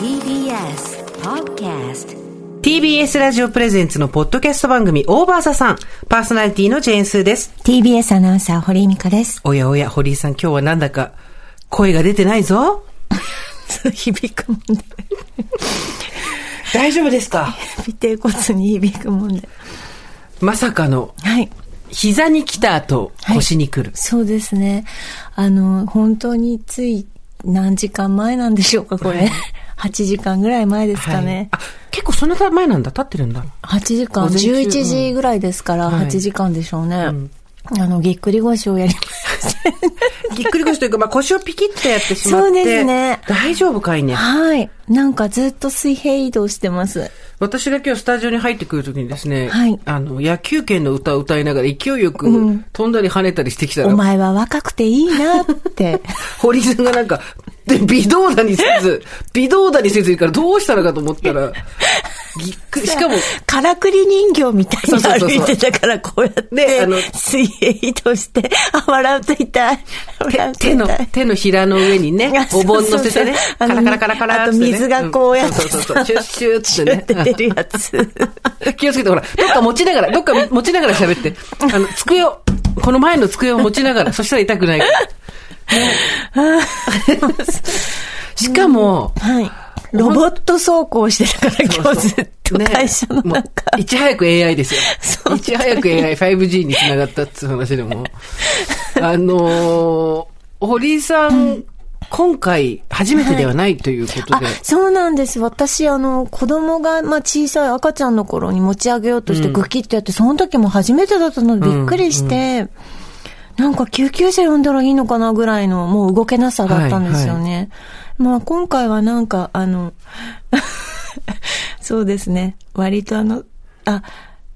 TBS Podcast TBS ラジオプレゼンツのポッドキャスト番組オーバーザさん。パーソナリティのジェーンスーです。TBS アナウンサー、堀井美香です。おやおや、堀井さん今日はなんだか声が出てないぞ。響くもんで。大丈夫ですか？尾低骨に響くもんで。まさかのはい。膝に来た後はい腰に来る。そうですね。あの、本当につい何時間前なんでしょうか、これ。8時間ぐらい前ですかはいね。あ、結構そんな前なんだ。経ってるんだ。8時間、午前中11時ぐらいですから、はい8時間でしょうね。あの、ぎっくり腰をやりまぎっくり腰というか、まあ腰をピキッとやってしまって。そうですね大丈夫かいね。はい。なんかずっと水平移動してます。私が今日スタジオに入ってくるときにですね、はい。あの、野球拳の歌を歌いながら勢いよく飛んだり跳ねたりしてきたら、お前は若くていいなって。堀井さんがなんか、で、微動だにせず、微動だにせずいいからどうしたのかと思ったら、ぎっくり、しかも、からくり人形みたいに歩いてたから、こうやって、であの水平移動して、あ、笑うと痛い。笑うと痛い。手の、手のひらの上にねあ、お盆乗せてね、カラカラカラカラあとってね水がこうやってんそうそうそう、シュッシュッってって出るやつ。ね。気をつけて、ほら、どっか持ちながら、どっか持ちながら喋って、あの、机を、この前の机を持ちながら、そしたら痛くないから。ね しかも、はい。ロボット走行してたから、今日ずっと会社のもう中。いち早く AI ですよ。いち早く AI、5G につながったっていう話でも。あのー、堀井さん、今回、初めてではないということあで。、そうなんです。私、あの、子供が、まあ、小さい赤ちゃんの頃に持ち上げようとしてグキッとやって、その時も初めてだったのでびっくりして、なんか救急車呼んだらいいのかなぐらいの、もう動けなさだったんですよね。まあ、今回はなんか、あの、そうですね。割とあの、あ、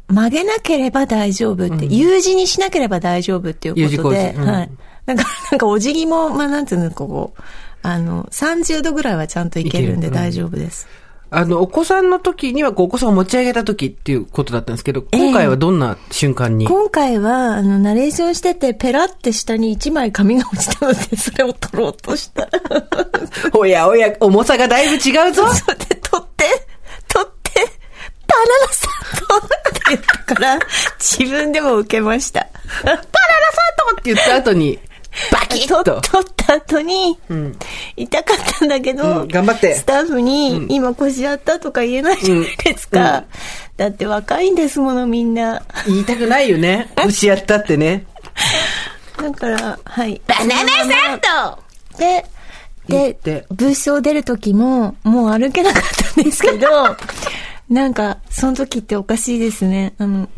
曲げなければ大丈夫って、U 字にしなければ大丈夫っていうことで、うんはい。だから、なんかお辞儀も、まあ、なんていうの、こう、あの、30度ぐらいはちゃんといけるんで大丈夫です。あの、お子さんの時には、こうお子さんを持ち上げた時っていうことだったんですけど、ええ今回はどんな瞬間に、今回は、あの、ナレーションしてて、ペラって下に1枚紙が落ちたので、それを取ろうとした。おやおや、重さがだいぶ違うぞそれで取って、取って、バナナサンドって言ったから、自分でも受けました。バナナサンドって言った後に、バキッ取と。取った後に、痛かったんだけど、うん頑張ってスタッフに、今腰やったとか言えないじゃないですか。うんうんだって若いんですもの、みんな。言いたくないよね。腰やったってね。だから、はい。バナナサンドで、でて、ブースを出る時も、もう歩けなかったんですけど、なんか、その時っておかしいですね。あの、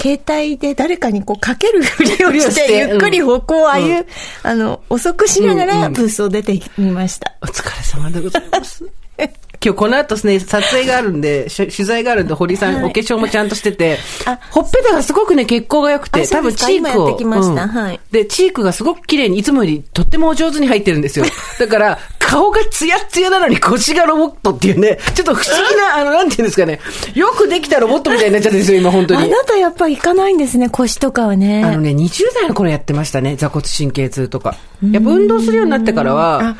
携帯で誰かにこうかけるふりをし、ててゆっくり歩行をああいう、うんあの、遅くしながらブースを出てみました。お疲れ様でございます。今日この後ですね、撮影があるんで、し取材があるんで、堀さん、はいお化粧もちゃんとしててあ、ほっぺたがすごくね、血行が良くて、多分チークを。今やってきましたはいで、チークがすごく綺麗に、いつもよりとってもお上手に入ってるんですよ。だから、顔がツヤッツヤなのに腰がロボットっていうね、ちょっと不思議な、あの、なんていうんですかね、よくできたロボットみたいになっちゃってるんですよ、今、本当に。あなたやっぱ行かないんですね、腰とかはね。あのね、20代の頃やってましたね、座骨神経痛とか。やっぱ運動するようになってからは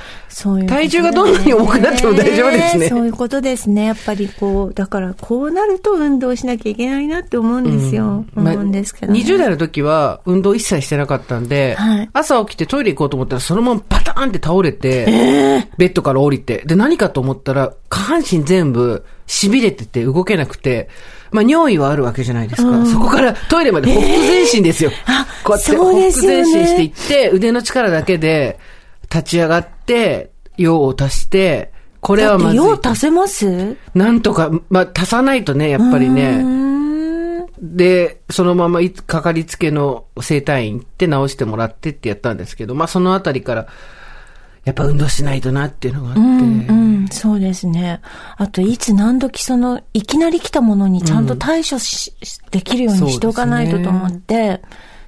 う体重がどんなに重くなっても大丈夫ですね そういうことですね。やっぱりこう、だからこうなると運動しなきゃいけないなって思うんですよ。まあ思うんですけど、ね。20代の時は運動一切してなかったんで、はい朝起きてトイレ行こうと思ったらそのままパターンって倒れて、ベッドから降りて、で何かと思ったら下半身全部痺れてて動けなくて、まあ尿意はあるわけじゃないですか。そこからトイレまでほふ前進ですよ。あこうやってほふ前進していって、腕の力だけで立ち上がって、用を足して、これはまずい用足せます？なんとか、まあ足さないとね、やっぱりうね。ーんで、そのままいかかりつけの整体院行って直してもらってってやったんですけど、まあそのあたりから、やっぱ運動しないとなっていうのがあって、うん、うん、そうですね。あと、いつ何時その、いきなり来たものにちゃんと対処し、できるようにしておかないとと思って、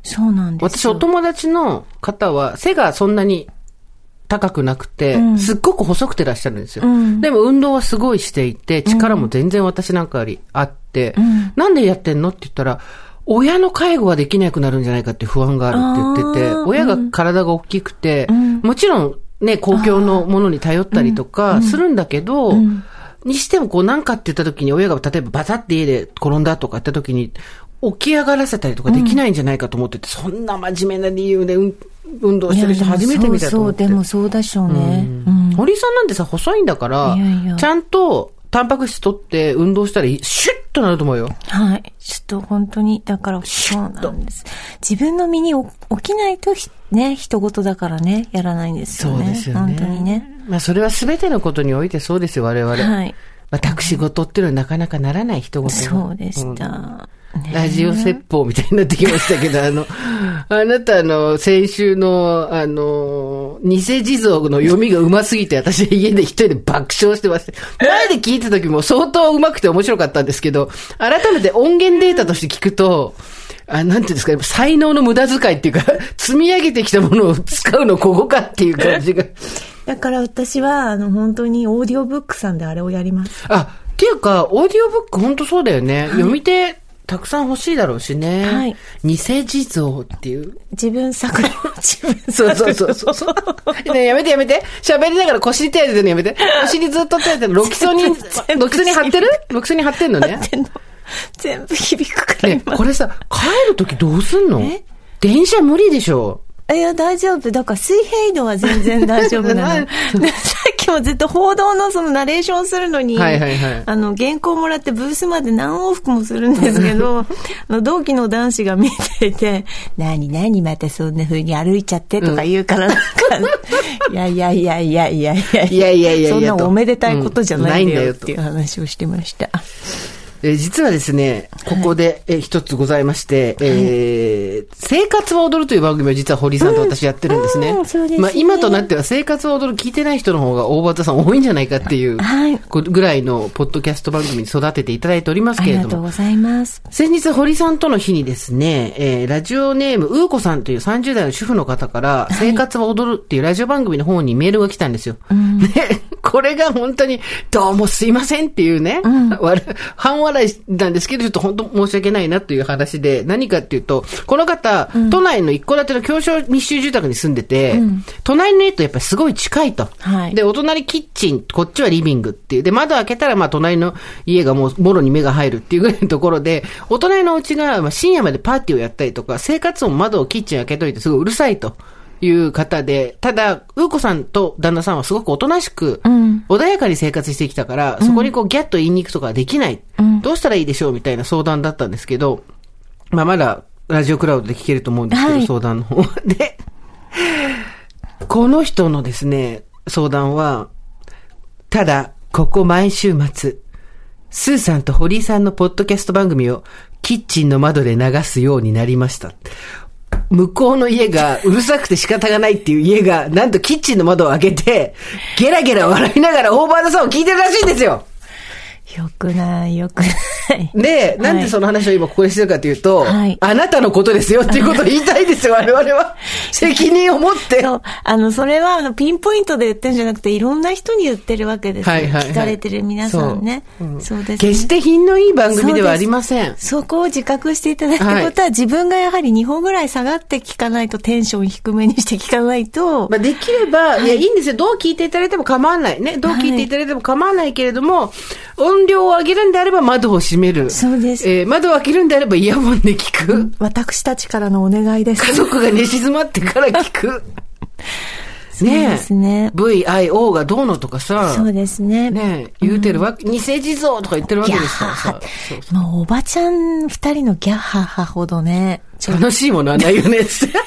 そうなんです私、よ。お友達の方は、背がそんなに高くなくて、うん。すっごく細くてらっしゃるんですよ。うん。でも運動はすごいしていて、力も全然私なんかよりあって、ん。なんでやってんのって言ったら、親の介護ができなくなるんじゃないかって不安があるって言ってて、親が体が大きくて、ん。もちろんね、公共のものに頼ったりとかするんだけど、にしてもこうなんかって言った時に親が例えばバタって家で転んだとか言った時に、起き上がらせたりとかできないんじゃないかと思ってて、そんな真面目な理由で運運動してる人初めて見たと思って。そうそう、でもそうでしょうね。うん。堀井さんなんてさ、細いんだからいやいや、ちゃんとタンパク質取って運動したら、シュッとなると思うよ。はい。ちょっと本当に、だから、そうなんです。自分の身に起きないとひ、ね、人事だからね、やらないんですよね。そうですよね。本当にね。まあ、それは全てのことにおいてそうですよ、我々。はい。私事っていうのはなかなかならない人事がそうでしうんラジオ説法みたいになってきましたけど、あの、あなたあの、先週の、あの、偽地蔵の読みが上手すぎて、私は家で一人で爆笑してました。前で聞いた時も相当上手くて面白かったんですけど、改めて音源データとして聞くと、あ、なんていうんですか、才能の無駄遣いっていうか、積み上げてきたものを使うのここかっていう感じが。だから私は、あの、本当にオーディオブックさんであれをやります。あ、っていうか、オーディオブック本当そうだよね。読み手、たくさん欲しいだろうしね。はい偽地蔵っていう。自分作の、自分そうそうそうそうそう。ねえやめてやめて。喋りながら腰に手当ててるのやめて。腰にずっと手当ててる。ロキソニン、ロキソニン貼ってる？ロキソニン貼ってんのね？全部響くからね今。これさ、帰るときどうすんの？え？電車無理でしょ。いや、大丈夫。だから水平度は全然大丈夫なの。で さっきもずっと報道のそのナレーションするのに、はいはいはいあの、原稿もらってブースまで何往復もするんですけど、あの同期の男子が見ていて、なになにまたそんな風に歩いちゃってとか言うから、なんか、いやいやいやいやいやいやいやいやいやいやそんなおめでたいことじゃないんだよっていう話をしてました。えー実はですね、ここで、えー一つございまして、えー生活は踊るという番組を実は堀井さんと私やってるんですね。うんうんそうですねまあ今となっては生活は踊る聞いてない人の方が大畑さん多いんじゃないかっていう、はいこぐらいのポッドキャスト番組に育てていただいておりますあけれども。りがとうございます。先日、堀さんとの日にですね、えーラジオネーム、うーこさんという30代の主婦の方から、生活は踊るっていうラジオ番組の方にメールが来たんですよ。で、これが本当に、どうもすいませんっていうね、わる半笑いなんですけど、ちょっと本当申し訳ないなという話で、何かっていうと、この方、都内の一戸建ての狭小密集住宅に住んでて、隣の家とやっぱりすごい近いと。はいで、お隣キッチン、こっちはリビングっていう。で、窓開けたら、まあ、隣の家がもう、もろに目が入るっていうぐらいのところで、お隣のお家が、まあ、深夜までパーティーをやったりとか、生活音窓をキッチン開けといて、すごいうるさいと。いう方で、ただ、うーこさんと旦那さんはすごくおとなしく、ん穏やかに生活してきたから、そこにこうギャッと言いに行くとかはできない。どうしたらいいでしょうみたいな相談だったんですけど、まあまだ、ラジオクラウドで聞けると思うんですけど、はい相談の方。で、この人のですね、相談は、ただ、ここ毎週末、スーさんと堀井さんのポッドキャスト番組をキッチンの窓で流すようになりました。向こうの家がうるさくて仕方がないっていう家が、なんとキッチンの窓を開けて、ゲラゲラ笑いながらオーバードさんを聞いてるらしいんですよ。よくない、よくない。で、なんでその話を今ここでしてるかというと、はいあなたのことですよっていうことを言いたいですよ、我々は。責任を持って。そう。あの、それは、あの、ピンポイントで言ってるんじゃなくて、いろんな人に言ってるわけですよ。はいはいはい聞かれてる皆さんね。そううんそうです、決して品のいい番組ではありません。そこを自覚していただくことは、自分がやはり2歩ぐらい下がって聞かないと、テンション低めにして聞かないと、まあ、できれば、いや、いいんですよ。どう聞いていただいても構わない。ね。どう聞いていただいても構わないけれども、音量を上げるんであれば窓を閉める。そうですえー窓を開けるんであればイヤホンで聞く。私たちからのお願いです。家族が寝静まってから聞く。そうですね。VIO がどうのとかさ。そうですね。ね言うてるわけ、偽地蔵とか言ってるわけですからさ。そうそうもうおばちゃん二人のギャッハッハほどね、楽しいものはないよね、つって。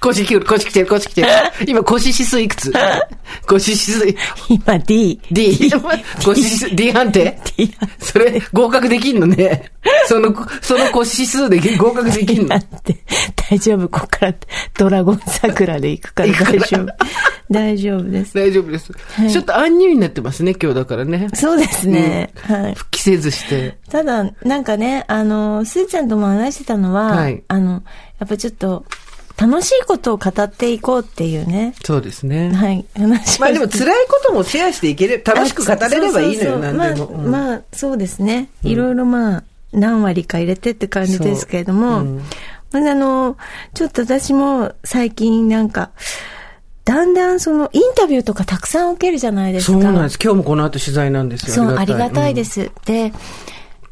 腰来る、腰来てる、腰来てる。今腰指数いくつ腰指数、今 D。D。腰指数、D 判定？D それ、合格できんのね。その、その腰指数で合格できんの？だ。って、大丈夫、ここからドラゴン桜で行くから大丈夫。大丈夫です。大丈夫です。いちょっと暗入になってますね、今日だからね。そうですね。はい。復帰せずして。ただ、なんかね、あの、すーちゃんとも話してたのは、はいあの、やっぱちょっと、楽しいことを語っていこうっていうね。そうですね。はい。話をまあでも辛いこともシェアしていける。楽しく語れればいいのよ、なんでも。うんまあ、まあ、そうですね。いろいろまあ、何割か入れてって感じですけれども、うんまあ、あの、ちょっと私も最近なんか、だんだんそのインタビューとかたくさん受けるじゃないですか。そうなんです。今日もこの後取材なんですよ。そう、ありがたいです。で、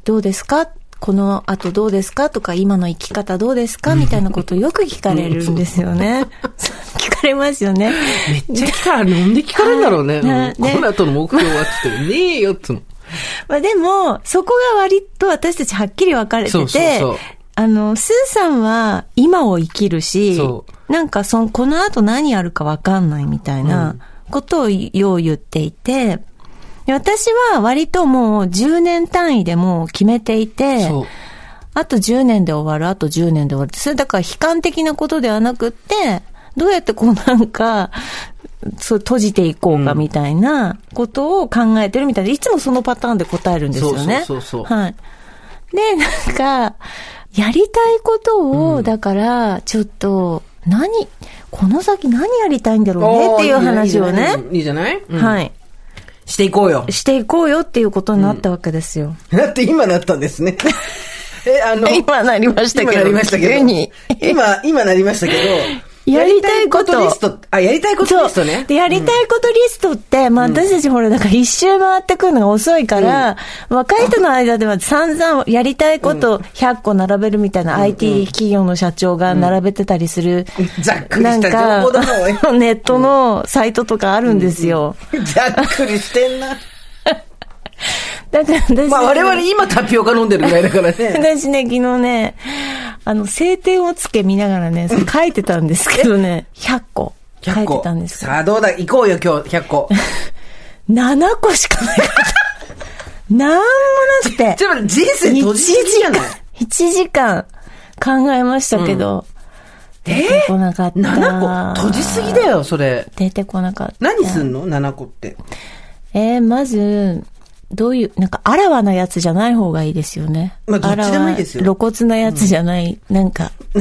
どうですか？この後どうですかとか、今の生き方どうですかみたいなことをよく聞かれるんですよね。聞かれますよね。めっちゃ聞かれる。なんで聞かれるんだろうね。この後の目標はっつって、ねえよっつうの。まあでも、そこが割と私たちはっきり分かれてて、そうそうそうあの、スーさんは今を生きるしそ、なんかその、この後何やるか分かんないみたいなことをよう言っていて、で私は割ともう10年単位でもう決めていて。あと10年で終わる、あと10年で終わる。それだから悲観的なことではなくって、どうやってこうなんか、そう閉じていこうかみたいなことを考えてるみたいで、いつもそのパターンで答えるんですよね。そうそうそうそうはい。で、なんか、やりたいことを、だから、ちょっと、何、この先何やりたいんだろうねっていう話をね、いいじゃないうんはい。していこうよ。していこうよっていうことになったわけですよ。だって今なったんですね。え、あの、今なりましたけど今なりましたけど。今、今なりましたけど。やりたいことリスト、あ、やりたいことリストね。で、やりたいことリストって、まあ私たちほら、だから一周回ってくるのが遅いから、若い人の間では散々やりたいこと100個並べるみたいな IT 企業の社長が並べてたりすする、ざっくりした情報だネットのサイトとかあるんですよ。ざっくりしてんな。だから私、まあ我々今タピオカ飲んでるぐらいだからね。私ね、昨日ね、あの、晴天をつけ見ながらね、書いてたんですけどね、100個書100いて個たんですさあどうだ？行こうよ今日100個。7個しかなかった。なんもなくて。ちょっと人生閉じすぎじゃない？1時間考えましたけど、出てこなかった。7個？閉じすぎだ。よ、それ。出てこなかった。何すんの ?7 個って。えー、まず、どういう、なんか、あらわなやつじゃない方がいいですよね。まあどっちでもいいですよ露骨なやつじゃない、なんか、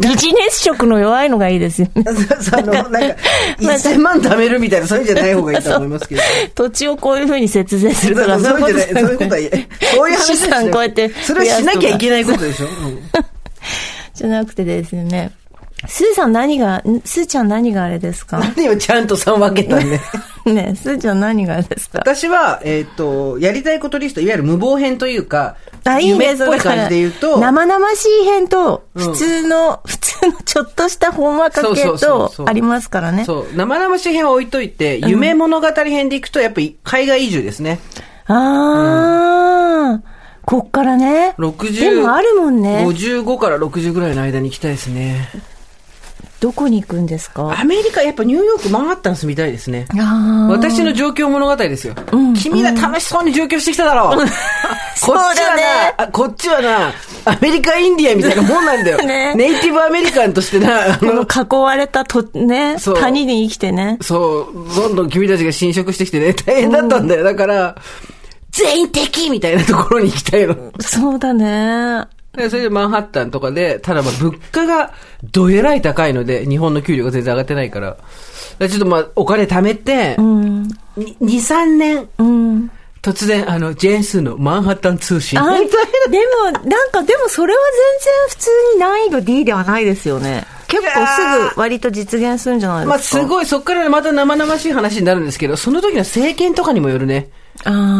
ビジネス色の弱いのがいいですよね。その、なんか、なんか1000万貯めるみたいな、そういうんじゃない方がいいと思いますけど。土地をこういう風に節税するとか、そうそういうんじゃない、そういうことはそういう話資産こうやってそれはしなきゃいけない。ないことでしょ、うん じゃなくてですね。スーさん何が、んスーちゃん何があれですか？何をちゃんと3分けたんで。ねスーちゃん何があれですか？私は、えっ、と、やりたいことリスト、いわゆる無謀編というか、あ、いいね、夢っぽい感じで言うと、生々しい編と、うん普通の、普通のちょっとしたほんわか系そうそうそうそう、とありますからね。そう、生々しい編は置いといて、夢物語編でいくと、やっぱり海外移住ですね。あー、こっからね。60でもあるもんね。55から60ぐらいの間に行きたいですね。どこに行くんですか？アメリカ、やっぱニューヨーク、マンハッタン住みたいですね。私の状況物語ですよ。君ら楽しそうに上京してきただろう。こっちそうだはねな、あこっちはな、アメリカインディアンみたいなもんなんだよ。ねネイティブアメリカンとしてな、あこのの、囲われたと、ね、そう谷に生きてね。そう、どんどん君たちが侵食してきてね、大変だったんだよ。だから、全員敵みたいなところに行きたいの。そうだね。でそれでマンハッタンとかで、ただまあ物価がどえらい高いので、日本の給料が全然上がってないから、だからちょっとまあお金貯めて、うん。に2、3年、うん。突然、あの、ジェーンスーのマンハッタン通信。あ、でも、なんか、でもそれは全然普通に難易度 D ではないですよね。結構すぐ割と実現するんじゃないまあ、ですか。すごい、そっからまた生々しい話になるんですけど、その時の政権とかにもよるね。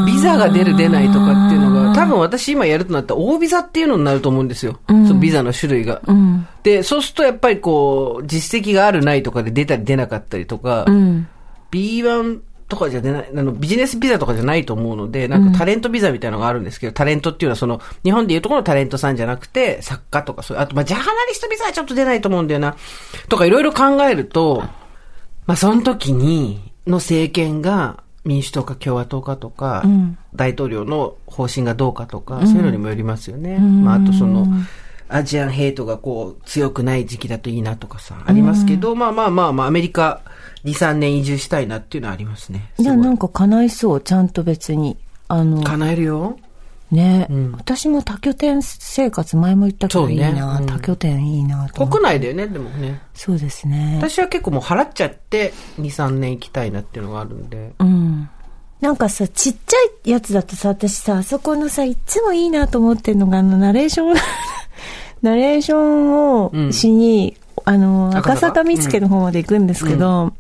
ビザが出る出ないとかっていうのが、多分私今やるとなったら大ビザっていうのになると思うんですよ。そのビザの種類が。うん。で、そうするとやっぱりこう、実績があるないとかで出たり出なかったりとか、うん。B1 とかじゃ出ない、あの、ビジネスビザとかじゃないと思うので、なんかタレントビザみたいなのがあるんですけど、タレントっていうのはその、日本でいうところのタレントさんじゃなくて、作家とかそういう、あと、まあ、ジャーナリストビザはちょっと出ないと思うんだよな。とかいろいろ考えると、まあ、その時に、の政権が、民主党か共和党かとか、ん大統領の方針がどうかとか、そういうのにもよりますよね。まあ、あとその、アジアンヘイトがこう、強くない時期だといいなとかさ、ありますけど、まあまあまあまあ、アメリカ2、3年移住したいなっていうのはありますね。じゃなんか叶いそう、ちゃんと別に。あの、叶えるよ。ね、ん私も多拠点生活前も言ったけどいいな、うん多拠点いいなと国内だよね、でもね。そうですね。私は結構もう払っちゃって、2、3年行きたいなっていうのがあるんで。うん。なんかさ、ちっちゃいやつだとさ、私さ、あそこのさ、いつもいいなと思ってるのが、あの、ナレーション、ナレーションをしに、あの、赤坂？見附の方まで行くんですけど、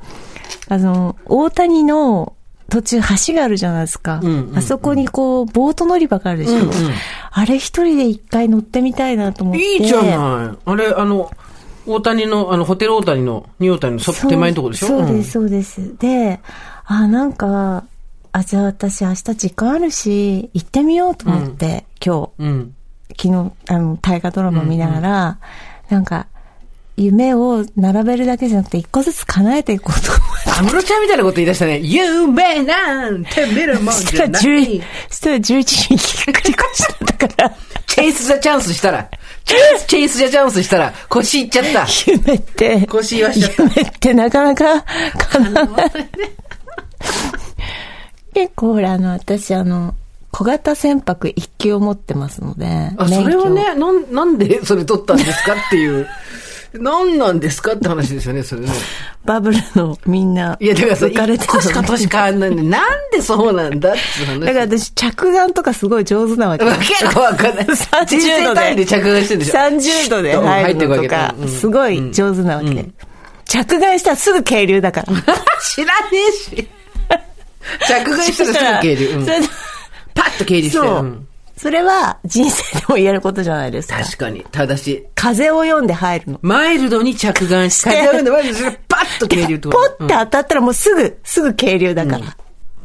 あの、大谷の途中橋があるじゃないですか。うんうんうんあそこにこう、ボート乗り場があるでしょ。うんうんあれ一人で一回乗ってみたいなと思って。いいじゃない。あれ、あの、大谷の、あの、ホテル大谷の、ニュー大谷の手前のとこでしょ？そうです、そうです。で、あ、なんか、あ、じゃあ私明日時間あるし、行ってみようと思って、今日。うん。うん。昨日、あの、大河ドラマ見ながら、なんか、夢を並べるだけじゃなくて、一個ずつ叶えていこうと思って。安室ちゃんみたいなこと言い出したね。夢なんて見るもんじゃない。10、そしたら11時に繰り越したから、チェイス・ザ・チャンスしたら、チェイス、チェイス・ザ・チャンスしたら、腰いっちゃった。夢って、腰言わしちゃった。夢ってなかなか叶わない。結構ほら、あの、私あの、小型船舶一級を持ってますので、あ、それをね、なん、なんで それ取ったんですかっていう。何なんですかって話ですよね、それね。バブルのみんな、いや、だからさ、浮かれて一個しか年変わんないんで、なんでそうなんだって話。だから私、着岸とかすごい上手なわけ。結構わかんない。30人生単位で着岸してるでしょ。30度で入るのとかうん、すごい上手なわけで。着岸したらすぐ渓流だから。知らねえし。着岸したらすぐ渓流。うんそれでパッと渓流して。そううんそれは人生でも言えることじゃないですか。確かに。ただし、風を読んで入るの。マイルドに着岸して、風を読んでマイルドにパッと渓流ってポッて当たったらもうすぐ、すぐ渓流だから。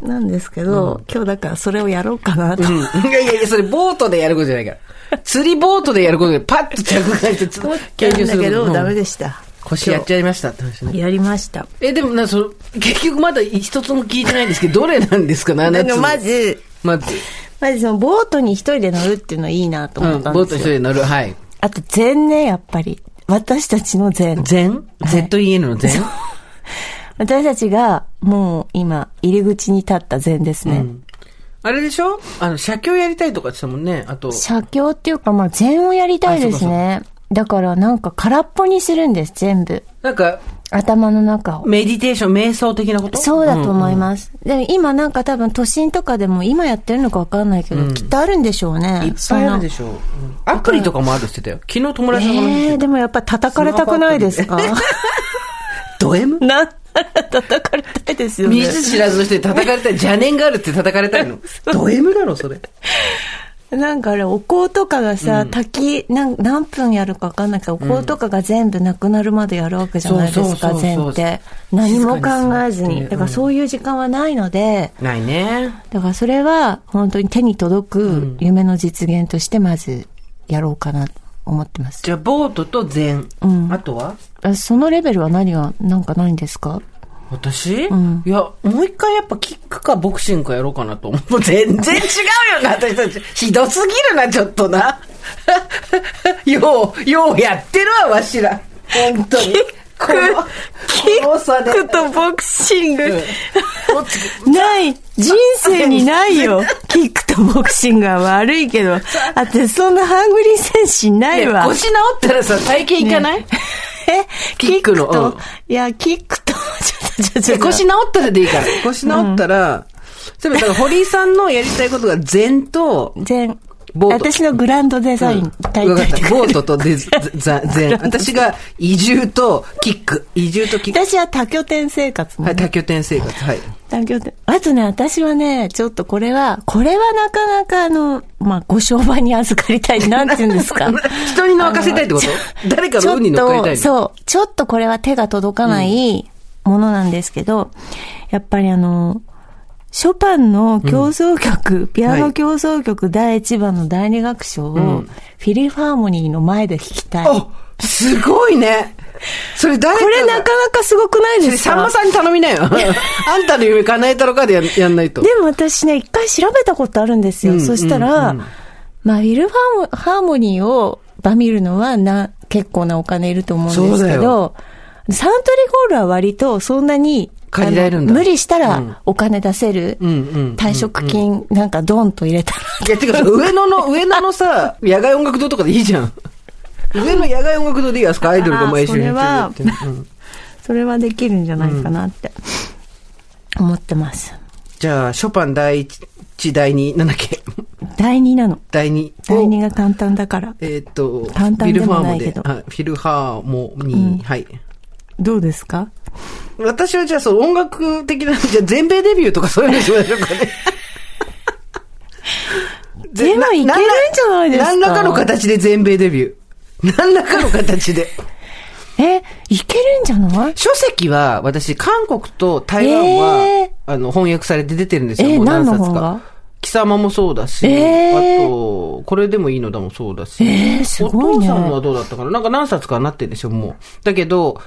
なんですけど、今日だからそれをやろうかなと。うん。いやいやいや、それボートでやることじゃないから。釣りボートでやることで、パッと着岸してつ、思ったんだけど、ダメでしした。腰やっちゃいましたって話ね。やりました。え、でもな、その、結局まだ一つも聞いてないんですけど、どれなんですか、7つ。ま、ず、まず、まずそのボートに一人で乗るっていうのはいいなとうん、思ったんボートですよ。一人で乗る。はい。あと禅ね、やっぱり。私たちの禅。全 ?ZEN の全私たちがもう今、入り口に立った禅ですね。あれでしょ？あの、写経やりたいとかって言ってたもんね。あと、写経っていうか、まあ禅をやりたいですね。だからなんか空っぽにするんです、全部。なんか、頭の中を。メディテーション、瞑想的なこと？そうだと思います。でも今なんか多分都心とかでも今やってるのかわかんないけど、きっとあるんでしょうね。いっぱいあるでししょう。うんアプリとかもあるって言ってたよ。昨日友達の話えしてえでもやっぱ叩かれたくないですか？ド M? な、叩かれたいですよね見。ず知らずの人に叩かれたい。邪念があるって叩かれたいの。ド M だろ、それ。なんかあれ、お香とかがさ、滝、なん何分やるかわかんないけど、お香とかが全部なくなるまでやるわけじゃないですか、そうそうそうそう禅って。何も考えずに。だからそういう時間はないので、ないね。だからそれは本当に手に届く夢の実現としてまずやろうかなと思ってます。じゃあ、ボートと禅。うんあとは？あそのレベルは何が、なんかないんですか？私、んいや、もう一回やっぱキックかボクシングかやろうかなと思う。全然違うよな、私たち。ひどすぎるな、ちょっとな。よう、ようやってるわ、わしら。本当に。この、この差で。クとボクシング。こっちない。人生にないよ。キックとボクシングは悪いけど。あって、そんなハングリー精神ないわ。腰治ったらさ、体験いかない、え？キックのと、うんいや、キックと、ちょ腰治ったらでいいから。腰治ったら、そういえばだから堀井さんのやりたいことが禅と、全、ボート私のグランドデザイン、大わかった。体。ボートとデザザ禅。私が移住とキック。移住とキック。私は多拠点生活もはい、多拠点生活。はい。多拠点。あとね、私はね、ちょっとこれは、これはなかなかあの、まあ、ご商売に預かりたい。なんて言うんですか。人に乗かせたいってこと？誰かの運に乗っかりたと、いの？そう、ちょっとこれは手が届かないものなんですけど、やっぱりあの、ショパンの競争曲、ピアノ競争曲第1番の第2楽章を、フィリファーモニーの前で弾きたい。あ、すごいね。それ誰これなかなかすごくないですか？さんまさんに頼みなよ。あんたの夢叶えたのかでややんないと。でも私ね、一回調べたことあるんですよ。うんそしたら、うんうんまあ、ウィルハーモニーをバミるのはな、結構なお金いると思うんですそうだよけど、サントリーホールは割とそんなに、借りられるんだ無理したうんらお金出せる、退職金なんかドンと入れたら、いや、てかさ、上野の、上野のさ、野外音楽堂とかでいいじゃん。上野野外音楽堂でいいやすか、アイドルが毎週それは それはできるんじゃないかなって思ってます。じゃあ、ショパン第一、第二、なんだっけ？第2なの。第2。第2が簡単だから。えーっと、簡単でもないけどフィルハーモニー、はい。どうですか？私はじゃあそう音楽的な、じゃあ全米デビューとかそういうのしましょうかね。でもいけるんじゃないですか？何らかの形で全米デビュー。何らかの形で。え、いけるんじゃない？書籍は、私、韓国と台湾は、えあの、翻訳されて出てるんですよ。えーもう何冊か。貴様もそうだし、えーあと、これでもいいのだもそうだし。えーねお父さんのはどうだったかななんか何冊かなってるでしょ、もう。だけど、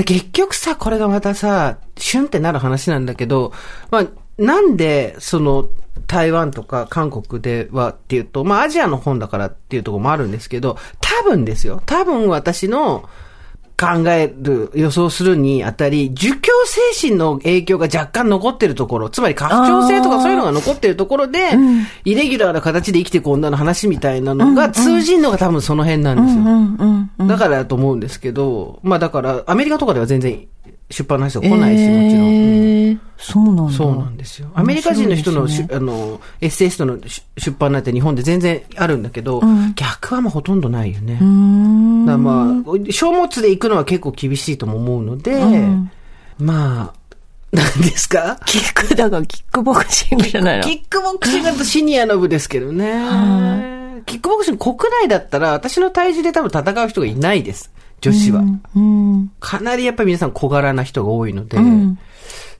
で結局さ、これがまたさ、シュンってなる話なんだけど、まあ、なんで、その、台湾とか韓国ではっていうと、まあアジアの本だからっていうところもあるんですけど、多分ですよ。多分私の考える、予想するにあたり、儒教精神の影響が若干残ってるところ、つまり拡張性とかそういうのが残ってるところで、イレギュラーな形で生きていく女の話みたいなのが通じんのが多分その辺なんですよ。うんうんうん。だからだと思うんですけど、まあだから、アメリカとかでは全然出版の話とか来ないし、もちろん。えー、そうなんだ。そうなんですよ。アメリカ人の人のし面白いですあの、エッセイストのし出版なんて日本で全然あるんだけど、逆はもうほとんどないよね。だからまあ、書物で行くのは結構厳しいとも思うので、まあ、何ですか？キック、だからキックボクシングじゃないの？キックボクシングだとシニアの部ですけどね。キックボクシング国内だったら私の体重で多分戦う人がいないです。女子は。うん。かなりやっぱり皆さん小柄な人が多いので、ん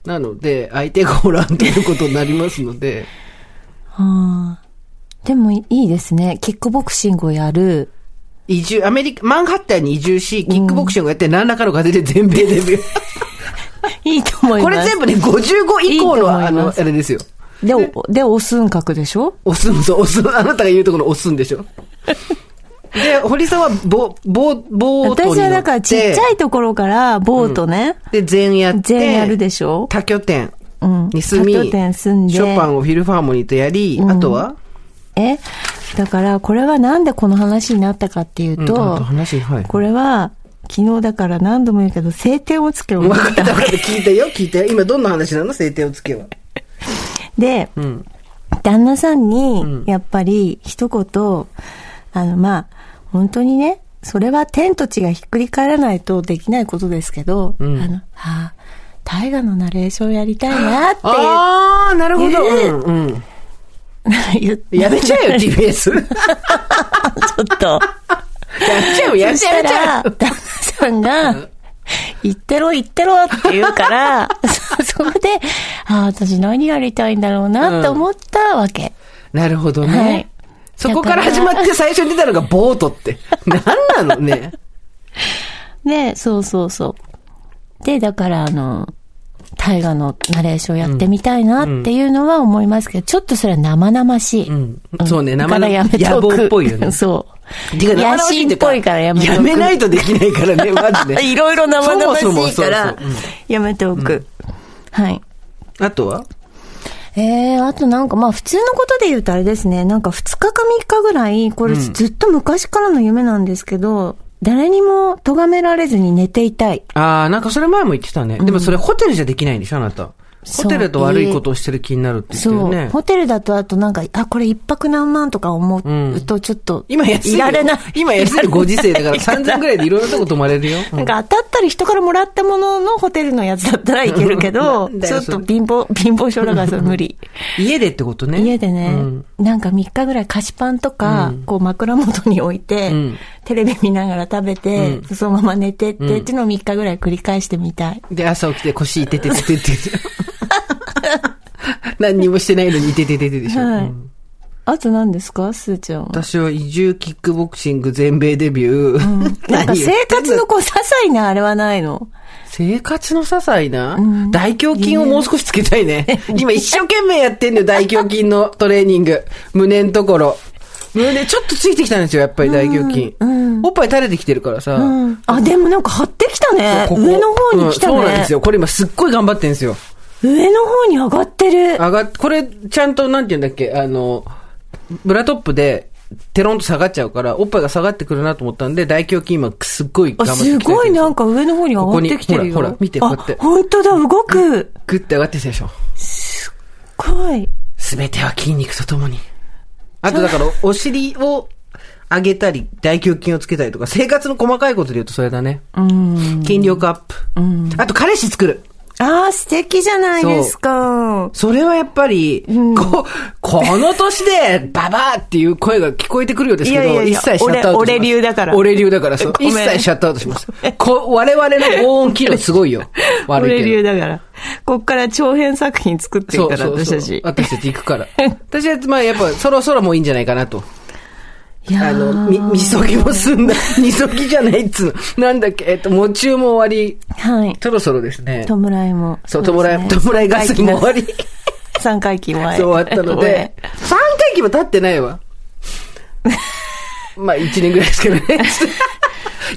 なので、相手がおらんということになりますので、はあ。でもいいですね。キックボクシングをやる。移住、アメリカ、マンハッタンに移住し、キックボクシングをやって何らかの形で全米デビュー。いいと思います。これ全部ね、55以降の、あの、あれですよ。で、おで、オスン書でしょ？押すんぞ、押す、あなたが言うところ押すんでしょ。で、堀さんは、ボ、ボ、ボートに。私はだからちっちゃいところからボートね、で、全やって。全やるでしょ多拠点うんに住み、多拠点住んでショパンをフィルファーモニーとやり、あとは？え？だから、これはなんでこの話になったかっていううんと、あと話、はい。これは、昨日だから何度も言うけど、晴天をつけを分思っかったた分かった。聞いたよ、聞いたよ。今どんな話なの？晴天をつけは。で、うん。旦那さんに、やっぱり一言、あの、まあ、本当にね、それは天と地がひっくり返らないとできないことですけど、うんあの、はあ、大河のナレーションやりたいなってああ、なるほど。えうん、うん。言って。やめちゃえよ、TBS。ちょっと。やっちゃえよ、やっちゃえ、やっちゃそしたら、旦那さんが、言ってろ、言ってろって言うから、そそれで、ああ、私何やりたいんだろうなって思ったわけ。え。なるほどはねい。そこから始まって最初に出たのがボートって。何なのね。で、そうそうそう。で、だから、あの、大河のナレーションやってみたいなっていうのは思いますけど、ちょっとそれは生々しい。うんそうねだ生々からやめとく野望っぽいよね そう。てか生野心っぽいからやめとく。やめないとできないからね、マジで。いろいろ生々しいからやめておく。はい。あとは？えー、あとなんかまあ普通のことで言うとあれですね、なんか2日か3日ぐらい、これずっと昔からの夢なんですけど、誰にも咎められずに寝ていたい。ああ、なんかそれ前も言ってたね。でもそれホテルじゃできないんでしょ、あなた。ホテルだと悪いことをしてる気になるって言ってそう。るね。ホテルだとあとなんか、あ、これ一泊何万とか思うとちょっと、今安いよ。いられない。今安いご時世だから 3000ぐらいでいろんなとこ泊まれるよ。う んなんか当たったり人からもらったもののホテルのやつだったらいけるけど ちょっと貧乏、貧乏症だから無理。家でってことね。家でね、うんなんか3日ぐらい菓子パンとか、こう枕元に置いて、うんテレビ見ながら食べて、そのまま寝てって、っていうのを3日ぐらい繰り返してみたい。で、朝起きて腰いてててててて。何にもしてないのにいててててでしょ。はいうんあと何ですか？すーちゃんは。私は移住キックボクシング全米デビュー。なんか 何言生活のこう、些細なあれはないの？生活の些細な、大胸筋をもう少しつけたいね。今一生懸命やってんのよ、大胸筋のトレーニング。胸のところ。胸ちょっとついてきたんですよ、やっぱり大胸筋。おっぱい垂れてきてるからさ。うん。あ、でもなんか張ってきたね。ここ上の方に来たね。うんそうなんですよ。これ今すっごい頑張ってんですよ。上の方に上がってる。上がっ、これ、ちゃんと、なんて言うんだっけ、あの、ブラトップで、テロンと下がっちゃうから、おっぱいが下がってくるなと思ったんで、大胸筋今、すっごいあ、頑張ってすごいなんか、か上の方に上がってきてるよ。ここにほらほら見てこうやってあ、本当だ、動く。グッて上がってきたでしょ。すごい。すべては筋肉とともに。あとだから、お尻を上げたり、大胸筋をつけたりとか、生活の細かいことで言うとそれだね。うん。筋力アップ。あと、彼氏作る。ああ、素敵じゃないですか。それはやっぱり、こう、この年で、ババアっていう声が聞こえてくるようですけど、いやいやいや一切シャットアウトします。俺俺流だから俺流だから、そう。一切シャットアウトします。こ我々の防音機能すごいよ。悪 い俺けど。流だから。こっから長編作品作っていくから、私たち。私たち行くから。私は、まあやっぱそろそろもういいんじゃないかなと。あの、み、みそぎも済んだ。みそぎじゃないっつうの。なんだっけ、えっと、もちゅうも終わり。はい。そろそろですね。弔いも。そう、弔い、弔いガスも終わり。3回忌前。そう終わったので、3回忌も経ってないわ。まあ、1年ぐらいですけどね。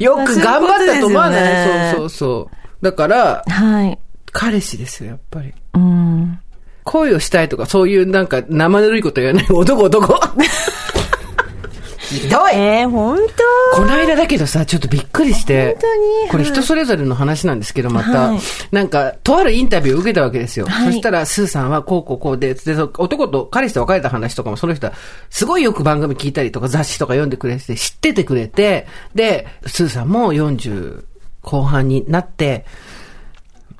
よく頑張ったと思わない、そうそうそう。だから、はい。彼氏ですよ、やっぱり。うん。恋をしたいとか、そういうなんか生ぬるいこと言わない。男男。ひどいえー、本当？この間だけどさ、ちょっとびっくりして。本当に？これ人それぞれの話なんですけど、また。はいなんか、とあるインタビューを受けたわけですよ。はいそしたら、スーさんはこうこうこうで、で、そ男と彼氏と別れた話とかもその人は、すごいよく番組聞いたりとか雑誌とか読んでくれて、知っててくれて、で、スーさんも40後半になって、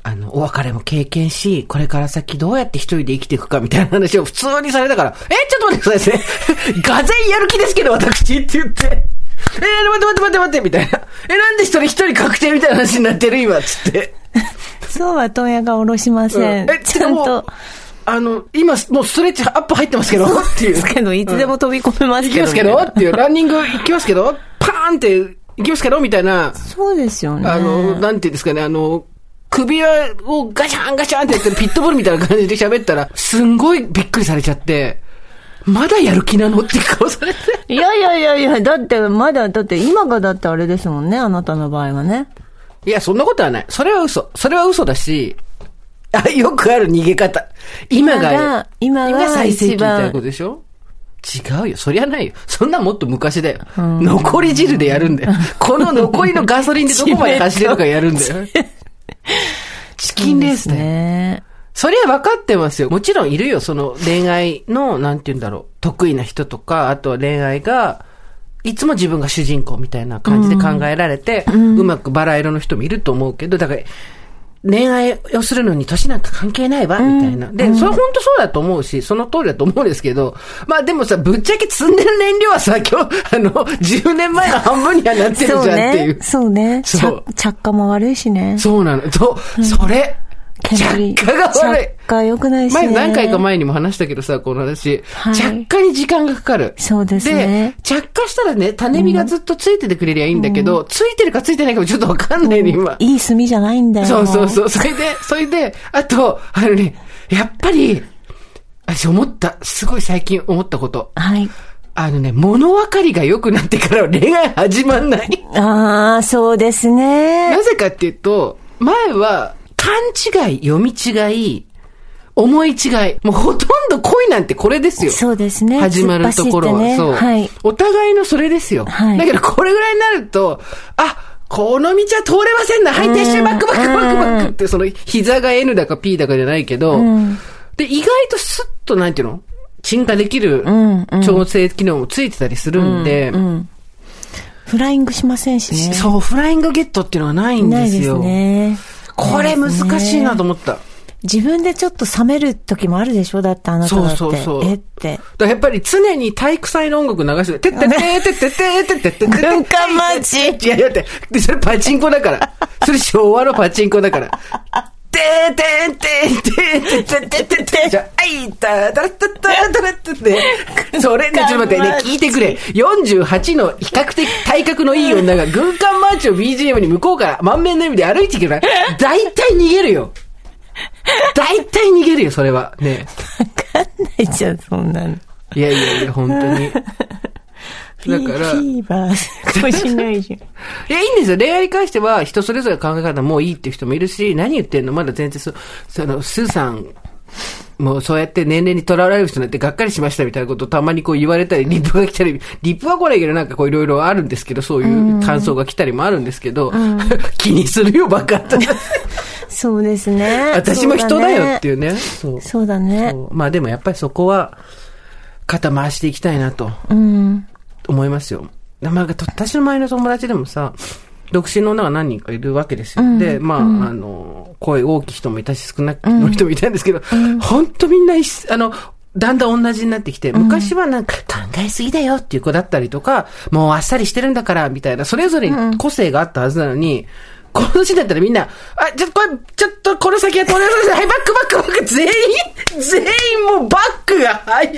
あの、お別れも経験し、これから先どうやって一人で生きていくかみたいな話を普通にされたから、え、ちょっと待ってくださいね。がぜんやる気ですけど、私って言って。えー、待って待って待って待って、みたいな。え、なんで一人一人確定みたいな話になってる今、つって。そうは問屋が下ろしません。え、ちゃんと。あの、今、もうストレッチアップ入ってますけど、っていう。ですけど、いつでも飛び込めますけど。行きますけどっていう、ランニング行きますけど、パーンって行きますけどみたいな、そうですよね。あの、なんていうんですかね、あの、首輪をガシャンガシャンってやってるピットボールみたいな感じで喋ったら、すんごいびっくりされちゃって、まだやる気なのって顔されて。いやいやいやいや、だってまだ、だって今がだってあれですもんね、あなたの場合はね。いや、そんなことはない。それは嘘。それは嘘だし、あ、よくある逃げ方。今が、今が最盛期みたいなことでしょ？違うよ。そりゃないよ。そんなもっと昔だよ。残り汁でやるんだよ。この残りのガソリンでどこまで走れるかやるんだよ。チキンレース。ね。それは分かってますよ。もちろんいるよ。その恋愛の、なんて言うんだろう。得意な人とか、あとは恋愛が、いつも自分が主人公みたいな感じで考えられて、うまくバラ色の人もいると思うけど、だから、恋愛をするのに年なんか関係ないわ、みたいな。で、それは本当そうだと思うし、その通りだと思うんですけど、まあでもさ、ぶっちゃけ積んでる燃料はさ、今日、あの、10年前の半分にはなってるじゃんっていうね。。そうね。そう着着火も悪いしね。そうなの。そう、それ。煙着火が悪い。着火良くないしね。前何回か前にも話したけどさ、この話。はい着火に時間がかかる。そうですねで、着火したらね、種火がずっとついててくれりゃいいんだけど、ついてるかついてないかもちょっとわかんないね、今。いい炭じゃないんだよ。そうそうそう。それで、それで、あと、あのね、やっぱり、私思った、すごい最近思ったこと。はい。あのね、物分かりが良くなってからは恋愛始まんない？ああ、そうですねな。ぜかっていうと、前は、勘違い、読み違い、思い違い。もうほとんど恋なんてこれですよ。そうですね。始まるところは、ねそう、はい。お互いのそれですよ。はいだけどこれぐらいになると、あ、この道は通れませんな。はい、撤収バックバックバックバックって、その膝が N だか P だかじゃないけど、んで、意外とスッとなんていうの？鎮火できるんうん調整機能もついてたりするんで、うん。フライングしませんしね。そう、フライングゲットっていうのはないんないですですよ。ね。これ難しいなと思った。自分でちょっと冷める時もあるでしょ？だってあなただって。そうそうそうえって。やっぱり常に体育祭の音楽流して、てってってってってってってってってって軍艦マーチいや、だって、でそれパチンコだから。それ昭和のパチンコだから。てーてーててててててーじゃあ、いたたらたたたらたって。それね、ちょっと待ってね、聞いてくれ。48の比較的体格のいい女が軍艦マーチを BGM に向こうから満面の意味で歩いていけば、大体逃げるよ。大体逃げるよ、それは。ね。わかんないじゃん、そんなの。いやいやいや、本当に。だから、フィーバーかもしないじゃん。いや、いいんですよ。恋愛に関しては人それぞれ考え方もういいっていう人もいるし、何言ってんの？まだ全然そ、その、スーさん、もうそうやって年齢にとらわれる人なんてがっかりしましたみたいなことをたまにこう言われたり、リップが来たり、リップは来ないけどなんかこういろいろあるんですけど、そういう感想が来たりもあるんですけど、気にするよ、バカって。そうですね。私も人だよってう。いうね。そう。そうだね。まあでもやっぱりそこは、肩回していきたいなとうん。思いますよ。まあ、私の前の友達でもさ、独身の女が何人かいるわけですよ。で、まあ、あの、声大きい人もいたし、少なくの人もいたんですけど、本当みんなあの、だんだん同じになってきて、昔はなんか考えすぎだよっていう子だったりとか、もうあっさりしてるんだから、みたいな、それぞれに個性があったはずなのに、この年だったらみんな、あ、ちょっとこれ、ちょっとこの先は通りません。はい、バックバックバック、全員、全員もうバックが早い。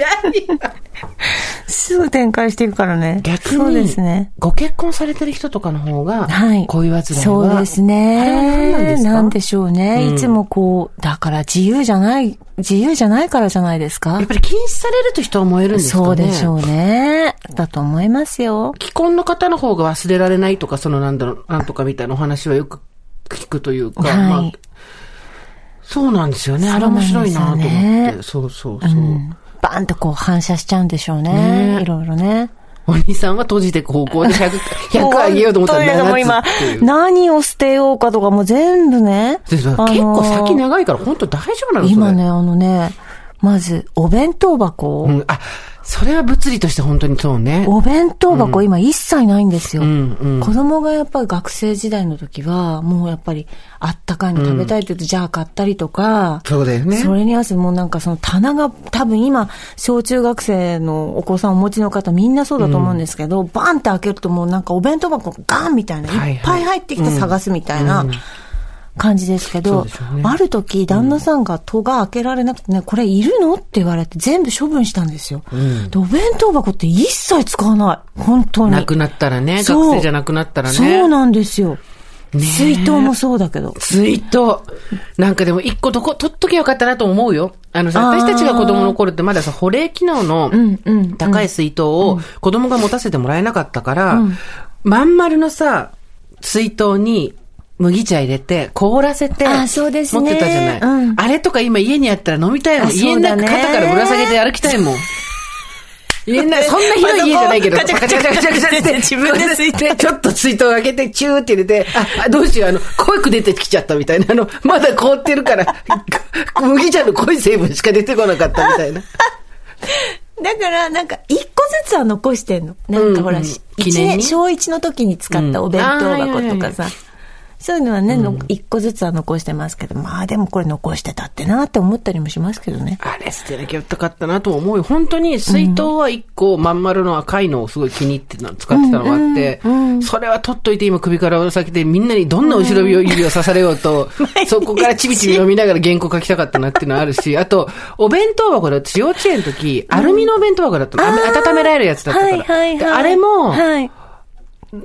すぐ展開していくからね。逆に、そうですね。ご結婚されてる人とかの方が、はい。こういは。そうですね。あれは何なんですか？なんでしょうね。うんいつもこう、だから自由じゃない、自由じゃないからじゃないですかやっ。ぱり禁止されると人は燃えるんですかね？そうでしょうね。だと思いますよ。既婚の方の方が忘れられないとか、そのなんだろう、なんとかみたいなお話はよく聞くというか、はいまあ、そうなんですよね。あれ面白いなと思って。ですそうそうそう。うん。バーンとこう反射しちゃうんでしょうね。ねいろいろね。お兄さんは閉じていく方向で100、100上げようと思ったらも今7つっていう、何を捨てようかとかも全部ね。結構先長いから本当大丈夫なの今ね、あのね、まず、お弁当箱。うん、あ、それは物理として本当にそうね。お弁当箱、今一切ないんですよ。うんうん子供がやっぱり学生時代の時は、もうやっぱりあったかいの食べたいって言うと、じゃあ買ったりとか、そうだよね。それに合わせてもうなんかその棚が多分今、小中学生のお子さんお持ちの方みんなそうだと思うんですけど、バンって開けるともうなんかお弁当箱ガンみたいな、はいはいいっぱい入ってきて探すみたいなうん感じですけど、ねある時旦那さんが戸が開けられなくてね、これいるの？って言われて全部処分したんですよ。でお弁当箱って一切使わない。本当に。なくなったらね、学生じゃなくなったらね。そうなんですよ。ね水筒もそうだけど。ツイート。なんかでも一個どこ、取っときゃよかったなと思うよ。あのさ、私たちが子供の頃ってまださ、保冷機能のうんうん高い水筒を子供が持たせてもらえなかったから、まん丸のさ、水筒に麦茶入れて、凍らせて、あーそうですね持ってたじゃない。うんあれとか今家にあったら飲みたいもん。あ家の中肩からぶら下げて歩きたいもん。家の中、そんな広い家じゃないけど、ガチャガチャガチャガチャって自分で水筒でちょっと水筒を開けて、チューって入れて、あ、あどうしよう、あの、濃く出てきちゃったみたいな、あの、まだ凍ってるから、麦茶の濃い成分しか出てこなかったみたいな。だから、なんか、一個ずつは残してんの。なんかほら、うんうん年、小一の時に使ったお弁当箱とかさ。そういうのはね、の一個ずつは残してますけど、まあでもこれ残してたってなって思ったりもしますけどね。あれ捨てなきゃよかったなと思うよ。本当に水筒は一個まん丸の赤いのをすごい気に入ってた使ってたのがあって、それは取っといて今首からぶら下げてみんなにどんな後ろ指を刺されようと、そこからちびちび飲みながら原稿書きたかったなっていうのはあるし、あと、お弁当箱だって幼稚園の時、アルミのお弁当箱だったの。あ温められるやつだったから。はいはいはい。であれも、はい。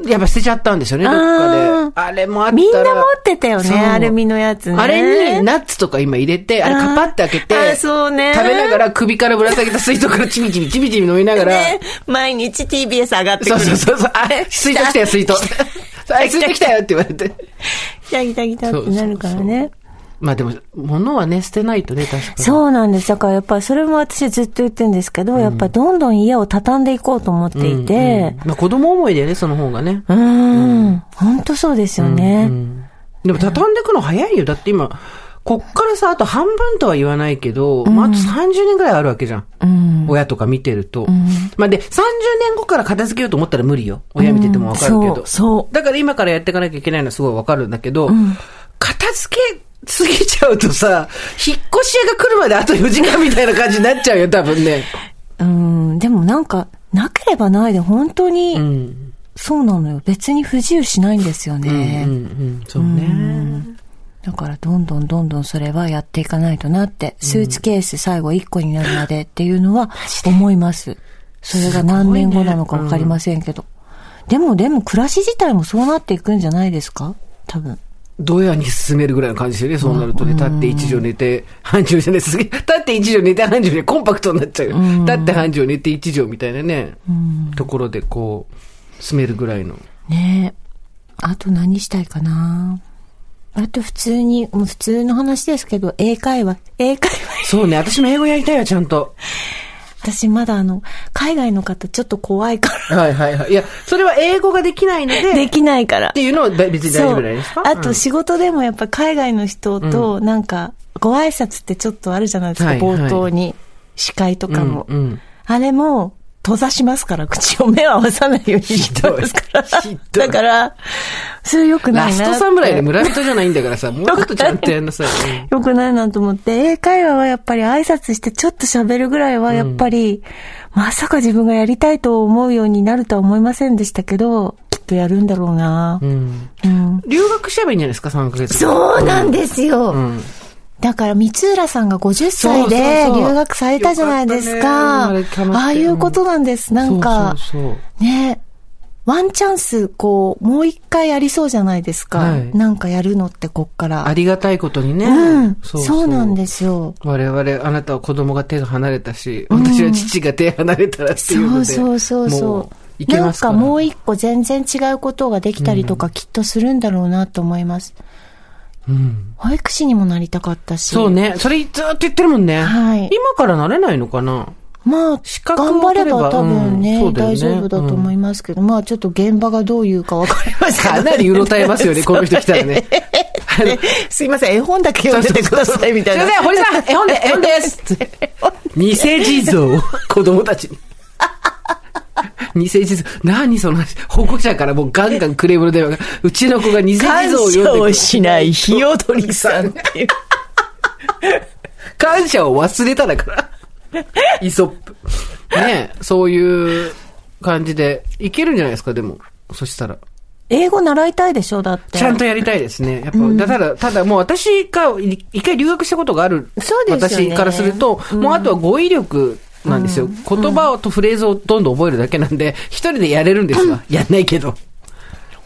やっぱ捨てちゃったんですよね、どっかで。ああれもあったら。みんな持ってたよそうね、アルミのやつね。あれにナッツとか今入れて、あれカパって開けて、そうね食べながら首からぶら下げた水筒からちびちびちびちび飲みながら、ね、毎日 TBS 上がってくる。そうそうそうそう、あ、水筒来たよ、水筒。あ、水筒来たよって言われて。ギタギタギタってなるからね。まあでも、物はね、捨てないとね、確かに。そうなんです。だからやっぱりそれも私ずっと言ってるんですけど、やっぱりどんどん家を畳んでいこうと思っていて、まあ子供思いでね、その方がね。うん、本当そうですよね。でも畳んでいくの早いよ。だって今、こっからさ、あと半分とは言わないけど、まああと30年ぐらいあるわけじゃん。うん。親とか見てると。まあで、30年後から片付けようと思ったら無理よ。親見ててもわかるけど。そうそうだから今からやっていかなきゃいけないのはすごいわかるんだけど、片付けすぎちゃうとさ、引っ越し屋が来るまであと4時間みたいな感じになっちゃうよ、多分ね。うん、でもなんか、なければないで本当うに、ん。そうなのよ。別に不自由しないんですようん、ね。うん、うん。そうね。だからどんどんどんどんそれはやっていかないとなって、スーツケース最後1個になるまでっていうのは思います。それが何年後なのかわかりませんけど。でもでも暮らし自体もそうなっていくんじゃないですか？多分。ドヤに進めるぐらいの感じですよね、そうなるとね。立って一畳寝て、半畳じゃないです。立って一畳寝て、半畳でコンパクトになっちゃうよ。立って半畳寝て一畳みたいなね、ところでこう、進めるぐらいの。ねえ。あと何したいかなあと普通に、もう普通の話ですけど、英会話。英会話。そうね、私も英語やりたいよ、ちゃんと。私まだあの、海外の方ちょっと怖いから。はいはいはい。いや、それは英語ができないので、できないからっ。ていうのは別に大丈夫じゃないですか？あと仕事でもやっぱ海外の人となんか、ご挨拶ってちょっとあるじゃないですか、はいはい冒頭に。司会とかも。うんうんあれも、閉ざしますから、口を目を合わさないようにしてますから。だから、それ良くないな。ラスト侍で村人じゃないんだからさ、もうちょっとちゃんとやんなさいよ。良くないなと思って、英会話はやっぱり挨拶してちょっと喋るぐらいはやっぱり、まさか自分がやりたいと思うようになるとは思いませんでしたけど、きっとやるんだろうな。うん。うん留学しちゃえばいいんじゃないですか、3ヶ月。そうなんですよ。うん。だから、三浦さんが50歳そうそうでそう留学されたじゃないですか。あああいうことなんです。なんか、そうそうそうね、ワンチャンス、こう、もう一回ありそうじゃないですか。はいなんかやるのって、こっから。ありがたいことにね。うん。そうなんですよ。我々、あなたは子供が手が離れたし、私は父が手離れたらっていうので。そうそうそうもそう。なんかもう一個全然違うことができたりとかきっとするんだろうなと思います。うん。保育士にもなりたかったし。そう。ね。それずっと言ってるもんね。はい今からなれないのかな？まあ、資格を頑張ればば多分ね,、うんね大丈夫だと思いますけど、まあちょっと現場がどういうかわかりませんかなりうろたえますよね、この人来たらね。すいません、絵本だけ読んでてくださいみたいな。すいません、堀さん、絵本で、絵本です 偽地蔵、子供たちに。偽地蔵、何その話、保護者からもうガンガンクレームの電話が、うちの子が偽地蔵を読んでくる。しないひよどりさんっていう。感謝を忘れただから。イソップ。ねえそういう感じで、いけるんじゃないですか、でも。そしたら。英語習いたいでしょだって。ちゃんとやりたいですね。やっぱ、だただ、ただもう私がい一回留学したことがある。そうですよね私からすると、もうあとは語彙力なんですよ。言葉とフレーズをどんどん覚えるだけなんで、一人でやれるんですわ。やんないけど。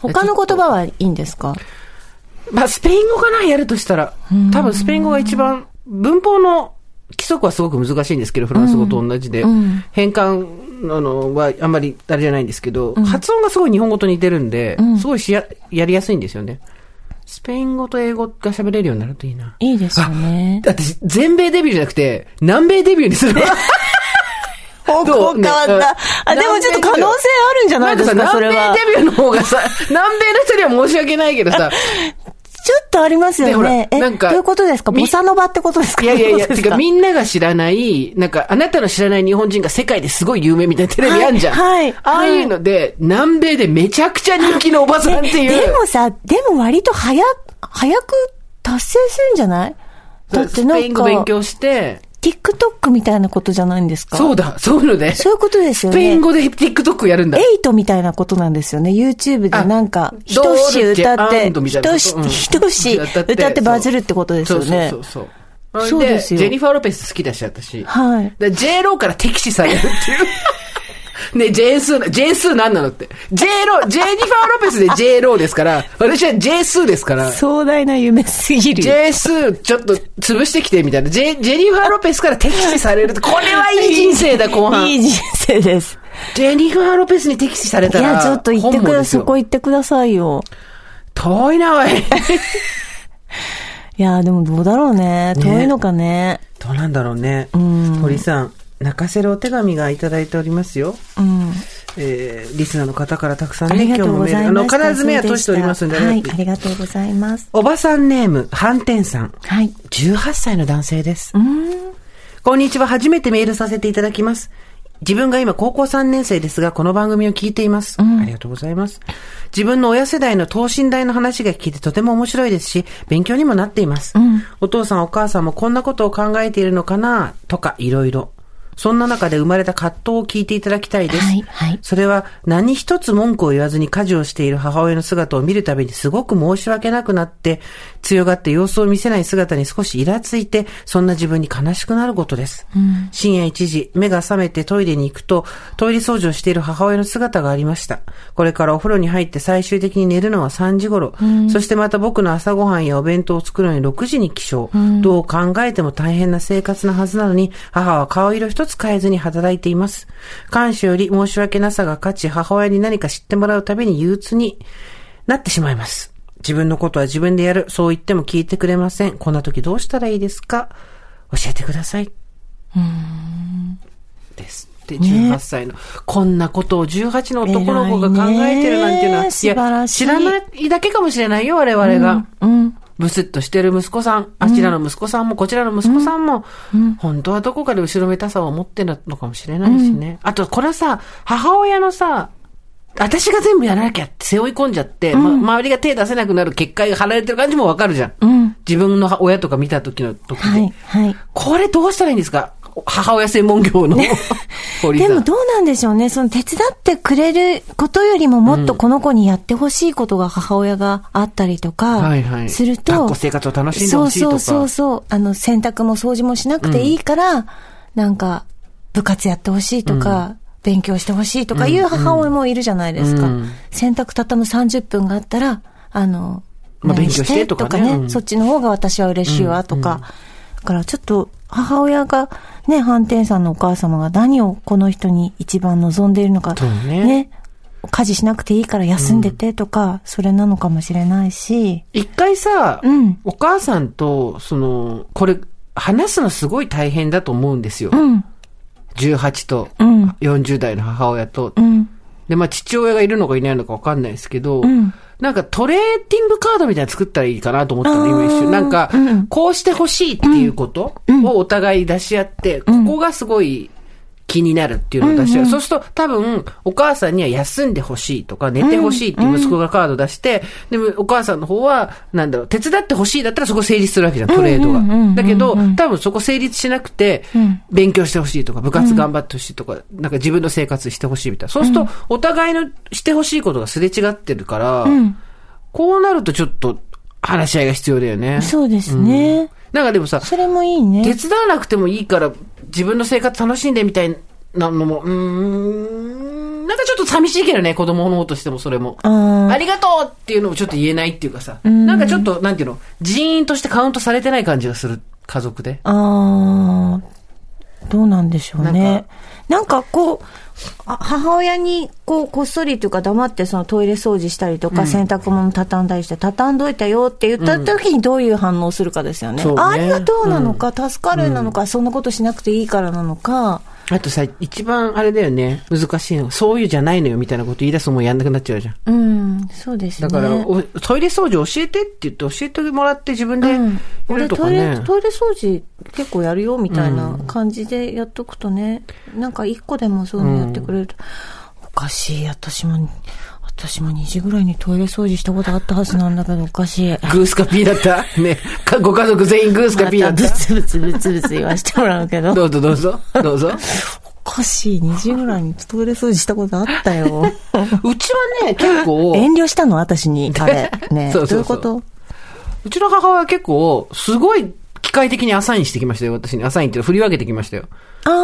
他の言葉はいいんですか？まあ、スペイン語かな、やるとしたら。多分スペイン語が一番、文法の規則はすごく難しいんですけど、フランス語と同じで。ん変換、あの、はあんまりあれじゃないんですけど、発音がすごい日本語と似てるんで、すごいしや、やりやすいんですよね。スペイン語と英語が喋れるようになるといいな。いいですよね。だって、全米デビューじゃなくて、南米デビューにするわ。方向変わった。あ、でもちょっと可能性あるんじゃないですか、それは。南米デビュー。の方がさ、南米の人には申し訳ないけどさ、ちょっとありますよね。え、どなんかういうことですか？みボサノバってことですか？いやいやいや、てかみんなが知らない、なんかあなたの知らない日本人が世界ですごい有名みたいなテレビあんじゃん。はいはい。ああいうので、南米でめちゃくちゃ人気のおばさんっていう。でもさ、でも割と早、早く達成するんじゃない？だってなスペインんか、語勉強して、TikTok みたいなことじゃないんですか？そうだ、そういうので。そういうことですよスペインね。語で TikTok やるんだ。エイトみたいなことなんですよね。YouTube でなんか、あひとし歌って、ひとしうん、ひとし歌ってバズるってことですよねそう。そうそうそう。そうですよジェニファー・ロペス好きだし、私。はい。で J ローから敵視されるっていう。ね、J 数、J 数何なのって。J ロー、ジェニファー・ロペスで J ローですから、私は J 数ですから。壮大な夢すぎる。J 数、ちょっと潰してきてみたいな。ジェ、ジェニファー・ロペスから敵視されるって。これはいい人生だ、後半。いい人生です。ジェニファー・ロペスに敵視されたら。いや、ちょっと言ってください。そこ行ってくださいよ。遠いな、おい。いや、でもどうだろうね。遠いのかね。どうなんだろうね。ん堀さん、泣かせるお手紙がいただいておりますよ。うん。えー、リスナーの方からたくさんね、ありがとうございあの。必ず目は閉じておりますんで、はい、ねありがとうございます。おばさんネーム、反転さん。はい。18歳の男性です。うーん。こんにちは。初めてメールさせていただきます。自分が今高校3年生ですが、この番組を聞いています。ありがとうございます。自分の親世代の等身大の話が聞けてとても面白いですし、勉強にもなっています。お父さんお母さんもこんなことを考えているのかなとかいろいろ。そんな中で生まれた葛藤を聞いていただきたいです。はいはいそれは何一つ文句を言わずに家事をしている母親の姿を見るたびにすごく申し訳なくなって、強がって様子を見せない姿に少しイラついて、そんな自分に悲しくなることです。深夜1時、目が覚めてトイレに行くと、トイレ掃除をしている母親の姿がありました。これからお風呂に入って最終的に寝るのは3時頃。そしてまた僕の朝ごはんやお弁当を作るのに6時に起床。どう考えても大変な生活なはずなのに、母は顔色一つ変えずに働いています。感謝より申し訳なさが勝ち、母親に何か知ってもらうたびに憂鬱になってしまいます。自分のことは自分でやる。そう言っても聞いてくれません。こんな時どうしたらいいですか？教えてください。です。で、18歳の、こんなことを18の男の子が考えてるなんていうのは、偉いねい知らないだけかもしれないよ、我々が。うん。ブスッとしてる息子さん、あちらの息子さんも、こちらの息子さんも、本当はどこかで後ろめたさを持ってるのかもしれないしね。あと、これはさ、母親のさ、私が全部やらなきゃって背負い込んじゃって、ま、周りが手出せなくなる結界が張られてる感じもわかるじゃん。うん。自分の親とか見た時の時で。はい、はい。これどうしたらいいんですか？母親専門業の。でもどうなんでしょうね。その手伝ってくれることよりももっとこの子にやってほしいことが母親があったりとかすると、生活を楽しんでほしいとか。そうそうそう。そう。あの、洗濯も掃除もしなくていいから、なんか、部活やってほしいとか、勉強してほしいとかいう母親もいるじゃないですか。うん。洗濯畳む30分があったら、あの、何まあ勉強してとかね。うん。そっちの方が私は嬉しいわとか。だからちょっと母親がね、反転さんのお母様が何をこの人に一番望んでいるのか。そうね家事しなくていいから休んでてとか、それなのかもしれないし。一回さ、うんお母さんと、その、これ、話すのすごい大変だと思うんですよ。うん。18とうん40代の母親と。うん。で、まあ、父親がいるのかいないのかわかんないですけど、んなんかトレーディングカードみたいなの作ったらいいかなと思ったの、今一瞬。なんか、うん。こうしてほしいっていうことをお互い出し合って、ここがすごい気になるっていうのを出し合う。そうすると、多分、お母さんには休んでほしいとか、寝てほしいっていう息子がカード出して、でも、お母さんの方は、なんだろう、手伝ってほしいだったらそこ成立するわけじゃん、トレードうんうんうんうんが。だけど、多分そこ成立しなくて、勉強してほしいとか、部活頑張ってほしいとか、なんか自分の生活してほしいみたいな。そうすると、お互いのしてほしいことがすれ違ってるから、こうなるとちょっと話し合いが必要だよね。そうですね。なんかでもさ、それもいいね。手伝わなくてもいいから自分の生活楽しんでみたいなのも、うーん、なんかちょっと寂しいけどね、子供の方としてもそれも。ありがとうっていうのもちょっと言えないっていうかさ、なんかちょっと、なんていうの、人員としてカウントされてない感じがする、家族で。あーどうなんでしょうねか。なんかこう、あ母親にこうこっそりというか黙ってそのトイレ掃除したりとか、洗濯物畳んだりして畳んどいたよって言った時にどういう反応するかですよね。そうねあありがとうなのか、助かるなのか、そんなことしなくていいからなのか。あとさ、一番あれだよね、難しいの。そういうじゃないのよみたいなこと言い出すともうやんなくなっちゃうじゃん。うん、そうですね。だから、おトイレ掃除教えてって言って教えてもらって自分でやうん、る俺とかね。トイレ、トイレ掃除結構やるよみたいな感じでやっとくとね、なんか一個でもそういうのやってくれると、おかしい、私も、私も2時ぐらいにトイレ掃除したことあったはずなんだけど、おかしい。グースかピーだった？ね。かご家族全員グースかピーだった？またブツブツブツブツ言わしてもらうけど、どうぞどうぞ。どうぞ。おかしい、2時ぐらいにトイレ掃除したことあったよ。うちはね、結構、遠慮したの私に、あれ。ね そうそうそうどういうこうちの母親は結構、すごい機械的にアサインしてきましたよ、私に。アサインっていうの振り分けてきましたよ。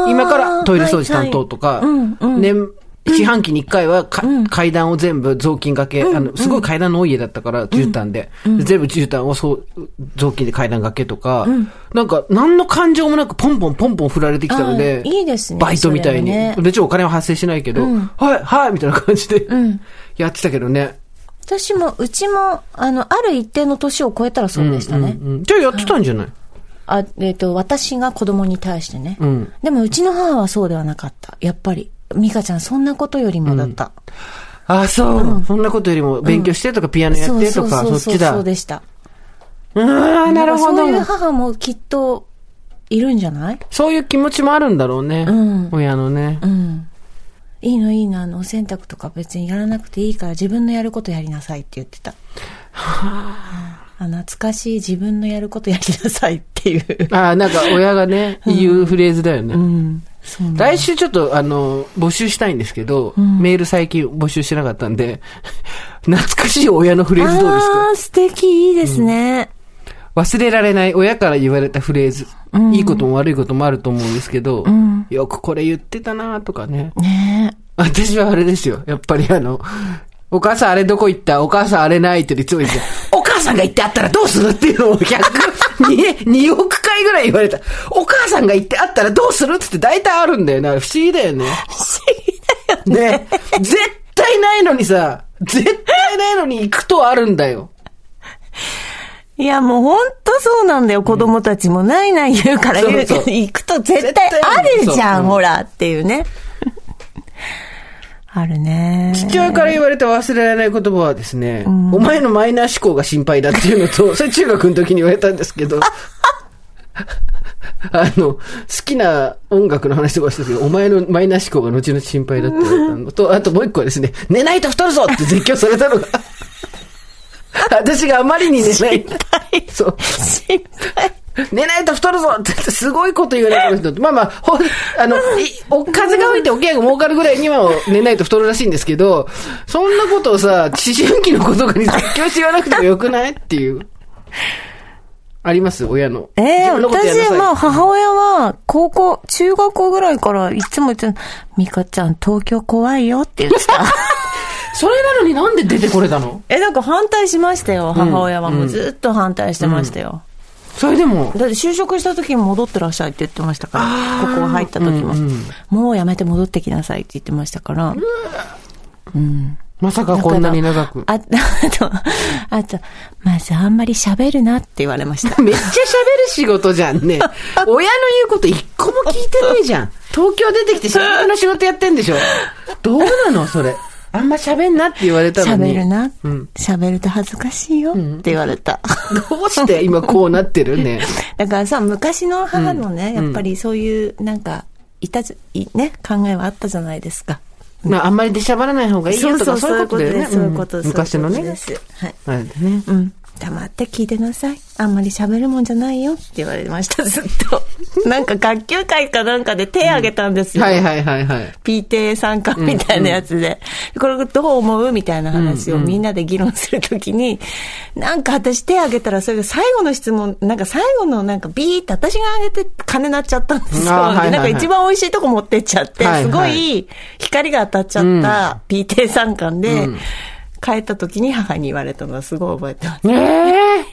今からトイレ掃除担当とか、はいはいうんうん年、四半期に一回はか、階段を全部雑巾掛け、あの、すごい階段の多い家だったから、絨毯で。で全部絨毯をそう、雑巾で階段掛けとか、なんか、何の感情もなくポンポンポンポン振られてきたので、い。いですねバイトみたいに。別にお金は発生しないけど、はい、はい、みたいな感じで、ん。やってたけどね。私も、うちも、あの、ある一定の年を超えたらそうでしたね。うんうんじゃあやってたんじゃない？あ、えっ、と、私が子供に対してね。うん。でも、うちの母はそうではなかった。やっぱり。美香ちゃん、そんなことよりもだった。あ、そう、そんなことよりも勉強してとか、ピアノやってとか、そっちだ。そうでした。うーん、なるほど。そういう母もきっと、いるんじゃない？そういう気持ちもあるんだろうね。うん親のね。うん。いいのいいの、あの、お洗濯とか別にやらなくていいから自分のやることやりなさいって言ってた。あ懐かしい自分のやることやりなさいっていう。ああ、なんか親がね、言うフレーズだよね。うん。そうなんだ来週ちょっと、あの、募集したいんですけど、メール最近募集してなかったんで、懐かしい親のフレーズどうですか？あー、素敵、いいですね。忘れられない親から言われたフレーズ。いいことも悪いこともあると思うんですけど、よくこれ言ってたなとかね。ね。私はあれですよ。やっぱりあの、お母さんあれどこ行った？お母さんあれないっていつも言って、お母さんが言ってあったらどうする？っていうのを100、2, 2億回ぐらい言われた。お母さんが言ってあったらどうする？ってって大体あるんだよね。あれ不思議だよね。不思議だよね。ね。絶対ないのにさ、絶対ないのに行くとあるんだよ。いや、もうほんとそうなんだよ。子供たちもないない言うから言うけど、行くと絶対あるじゃん、ほら、っていうね。あるね。父親から言われた忘れられない言葉はですね、お前のマイナー思考が心配だっていうのと、それ中学の時に言われたんですけど、あの、好きな音楽の話とかした時お前のマイナー思考が後々心配だって言われたのと、あともう一個はですね、寝ないと太るぞって絶叫されたのが、私があまりに寝ない。そう。心配。寝ないと太るぞってすごいこと言われる人って、まあまあ、ほあの、いお風が吹いておけやが儲かるぐらいには寝ないと太るらしいんですけど、そんなことをさ、思春期の子とかに絶叫して言わなくてもよくない？っていう。あります親の。ええ自分のことやんな私、まあ、母親は、高校、中学校ぐらいからいつも言ってた、ミカちゃん、東京怖いよって言ってた。それなのになんで出てこれたの？え、なんか反対しましたよ、母親は。もうずっと反対してましたよ。それでも、だって就職した時に戻ってらっしゃいって言ってましたから、ここ入った時も、うんうんもうやめて戻ってきなさいって言ってましたから。まさかこんなに長く。あ、あと、あと、まずあんまり喋るなって言われました。めっちゃ喋る仕事じゃんね。親の言うこと一個も聞いてないじゃん。東京出てきて仕事の仕事やってんでしょ。どうなのそれ。あんま喋んなって言われたのに。喋るなうん。喋ると恥ずかしいよって言われた。どうして今こうなってるね。だからさ、昔の母のね、やっぱりそういう、なんか、いたず、いね、考えはあったじゃないですか。まあ、あんまり出しゃばらない方がいいよとか、そういうことだよね。そういうことうんです。昔のねはい。あれでね。うん。黙って聞いてなさい。あんまり喋るもんじゃないよって言われました、ずっと。なんか学級会かなんかで手挙げたんですよ。はいはいはいはい。PTA 参加みたいなやつで、これどう思うみたいな話をみんなで議論するときに、なんか私手挙げたらそれが最後の質問、なんか最後のなんかビーって私が挙げて金なっちゃったんですよ。はいはいはいでなんか一番美味しいとこ持ってっちゃって、はいはいすごい光が当たっちゃった PTA 参観で、帰った時に母に言われたのはすごい覚えてます。ねえ。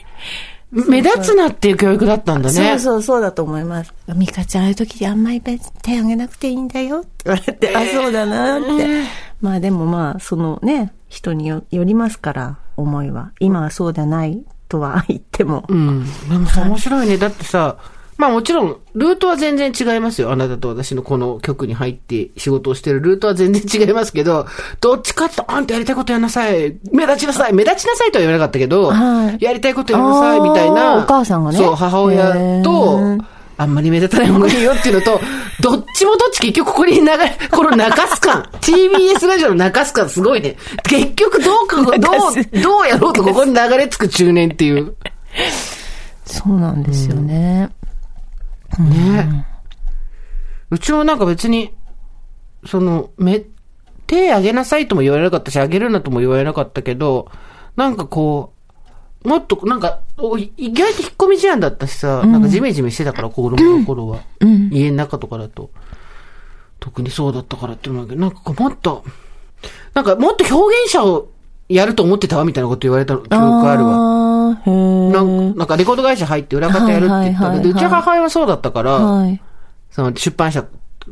目立つなっていう教育だったんだね。そうそうそうだと思います。ミカちゃんああいう時あんまり手挙げなくていいんだよって言われて、あ、そうだなって。まあでもまあ、そのね、人によよりますから、思いは。今はそうではないとは言っても。うん。でもさ、面白いね。だってさ、まあもちろん、ルートは全然違いますよ。あなたと私のこの局に入って仕事をしてるルートは全然違いますけど、どっちかって、あんたやりたいことやんなさい。目立ちなさい。目立ちなさいとは言わなかったけど、はいやりたいことやんなさい、みたいあな。ーお母さんがねそう、母親へとー、あんまり目立たない方がいいよっていうのと、どっちもどっち結局ここに流れ、この中須感。TBS ラジオの中須感すごいね。結局どうか、どう、どうやろうとここに流れ着く中年っていう。そうなんですよね。ね。うちもなんか別に、その、め、手あげなさいとも言われなかったし、あげるなとも言われなかったけど、なんかこう、もっと、なんか、お意外と引っ込み思案だったしさ、なんかジメジメしてたから、子供の頃は。家の中とかだと。特にそうだったからっていうけど、なんかこうもっと、なんかもっと表現者をやると思ってたわみたいなこと言われた記憶あるわ。なーんなんかレコード会社入って裏方やるって言ったけど、うちの母親はそうだったから、はい。その出版社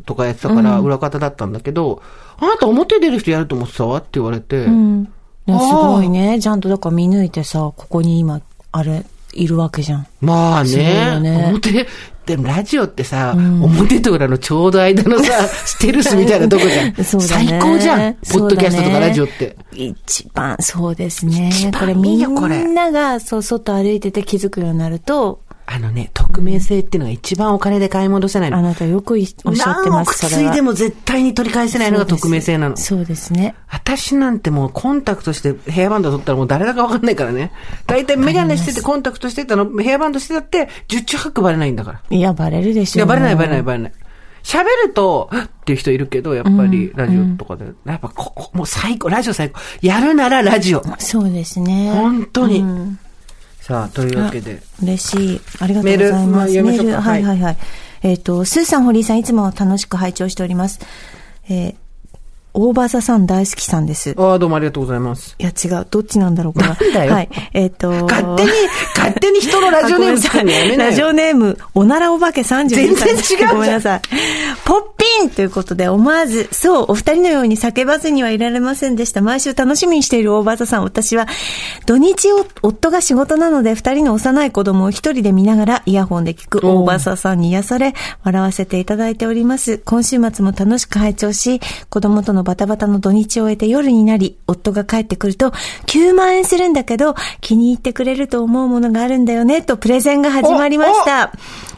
とかやってたから裏方だったんだけど、あなた表出る人やると思ってたわって言われて、うん。すごいね。ちゃんとだから見抜いてさ、ここに今、あれ、いるわけじゃん。まあねね表、でもラジオってさ、表と裏のちょうど間のさ、ステルスみたいなとこじゃん。ね最高じゃん。ポッドキャストとかラジオって。一番、そうですね。番これみんなが、そう、外歩いてて気づくようになると、あのね、匿名性っていうのが一番お金で買い戻せないの。あなたよくいおっしゃって何億ます、それは。ついでも絶対に取り返せないのが匿名性なの。そうですね。私なんてもうコンタクトしてヘアバンド取ったらもう誰だかわかんないからね。大体メガネしててコンタクトしてたの、ヘアバンドしてたって、十中八九バレないんだから。いや、バレるでしょ。いや、バレないバレないバレない。喋ると、っていう人いるけど、やっぱりラジオとかで。やっぱここ、もう最高、ラジオ最高。やるならラジオ。そうですね。本当に。うんさあ、というわけで。嬉しい。ありがとうございます。メールまあ読みましょうかはいはいはい。えっ、と、スーさん、堀井さん、いつも楽しく拝聴しております。えー、大場座さん大好きさんです。ああ、どうもありがとうございます。いや、違う。どっちなんだろう、これは。なんだよはい。えっ、と、勝手に、勝手に人のラジオネーム作るのやめな ラジよ。オネーム、おならお化け32歳。全然違うごめんなさい。ポッピーンということで、思わず、そう、お二人のように叫ばずにはいられませんでした。毎週楽しみにしている大場さん、私は、土日を、夫が仕事なので、二人の幼い子供を一人で見ながら、イヤホンで聞く大場さんに癒され、笑わせていただいております。今週末も楽しく拝聴し、子供とのバタバタの土日を終えて夜になり、夫が帰ってくると、9万円するんだけど、気に入ってくれると思うものがあるんだよね、とプレゼンが始まりました。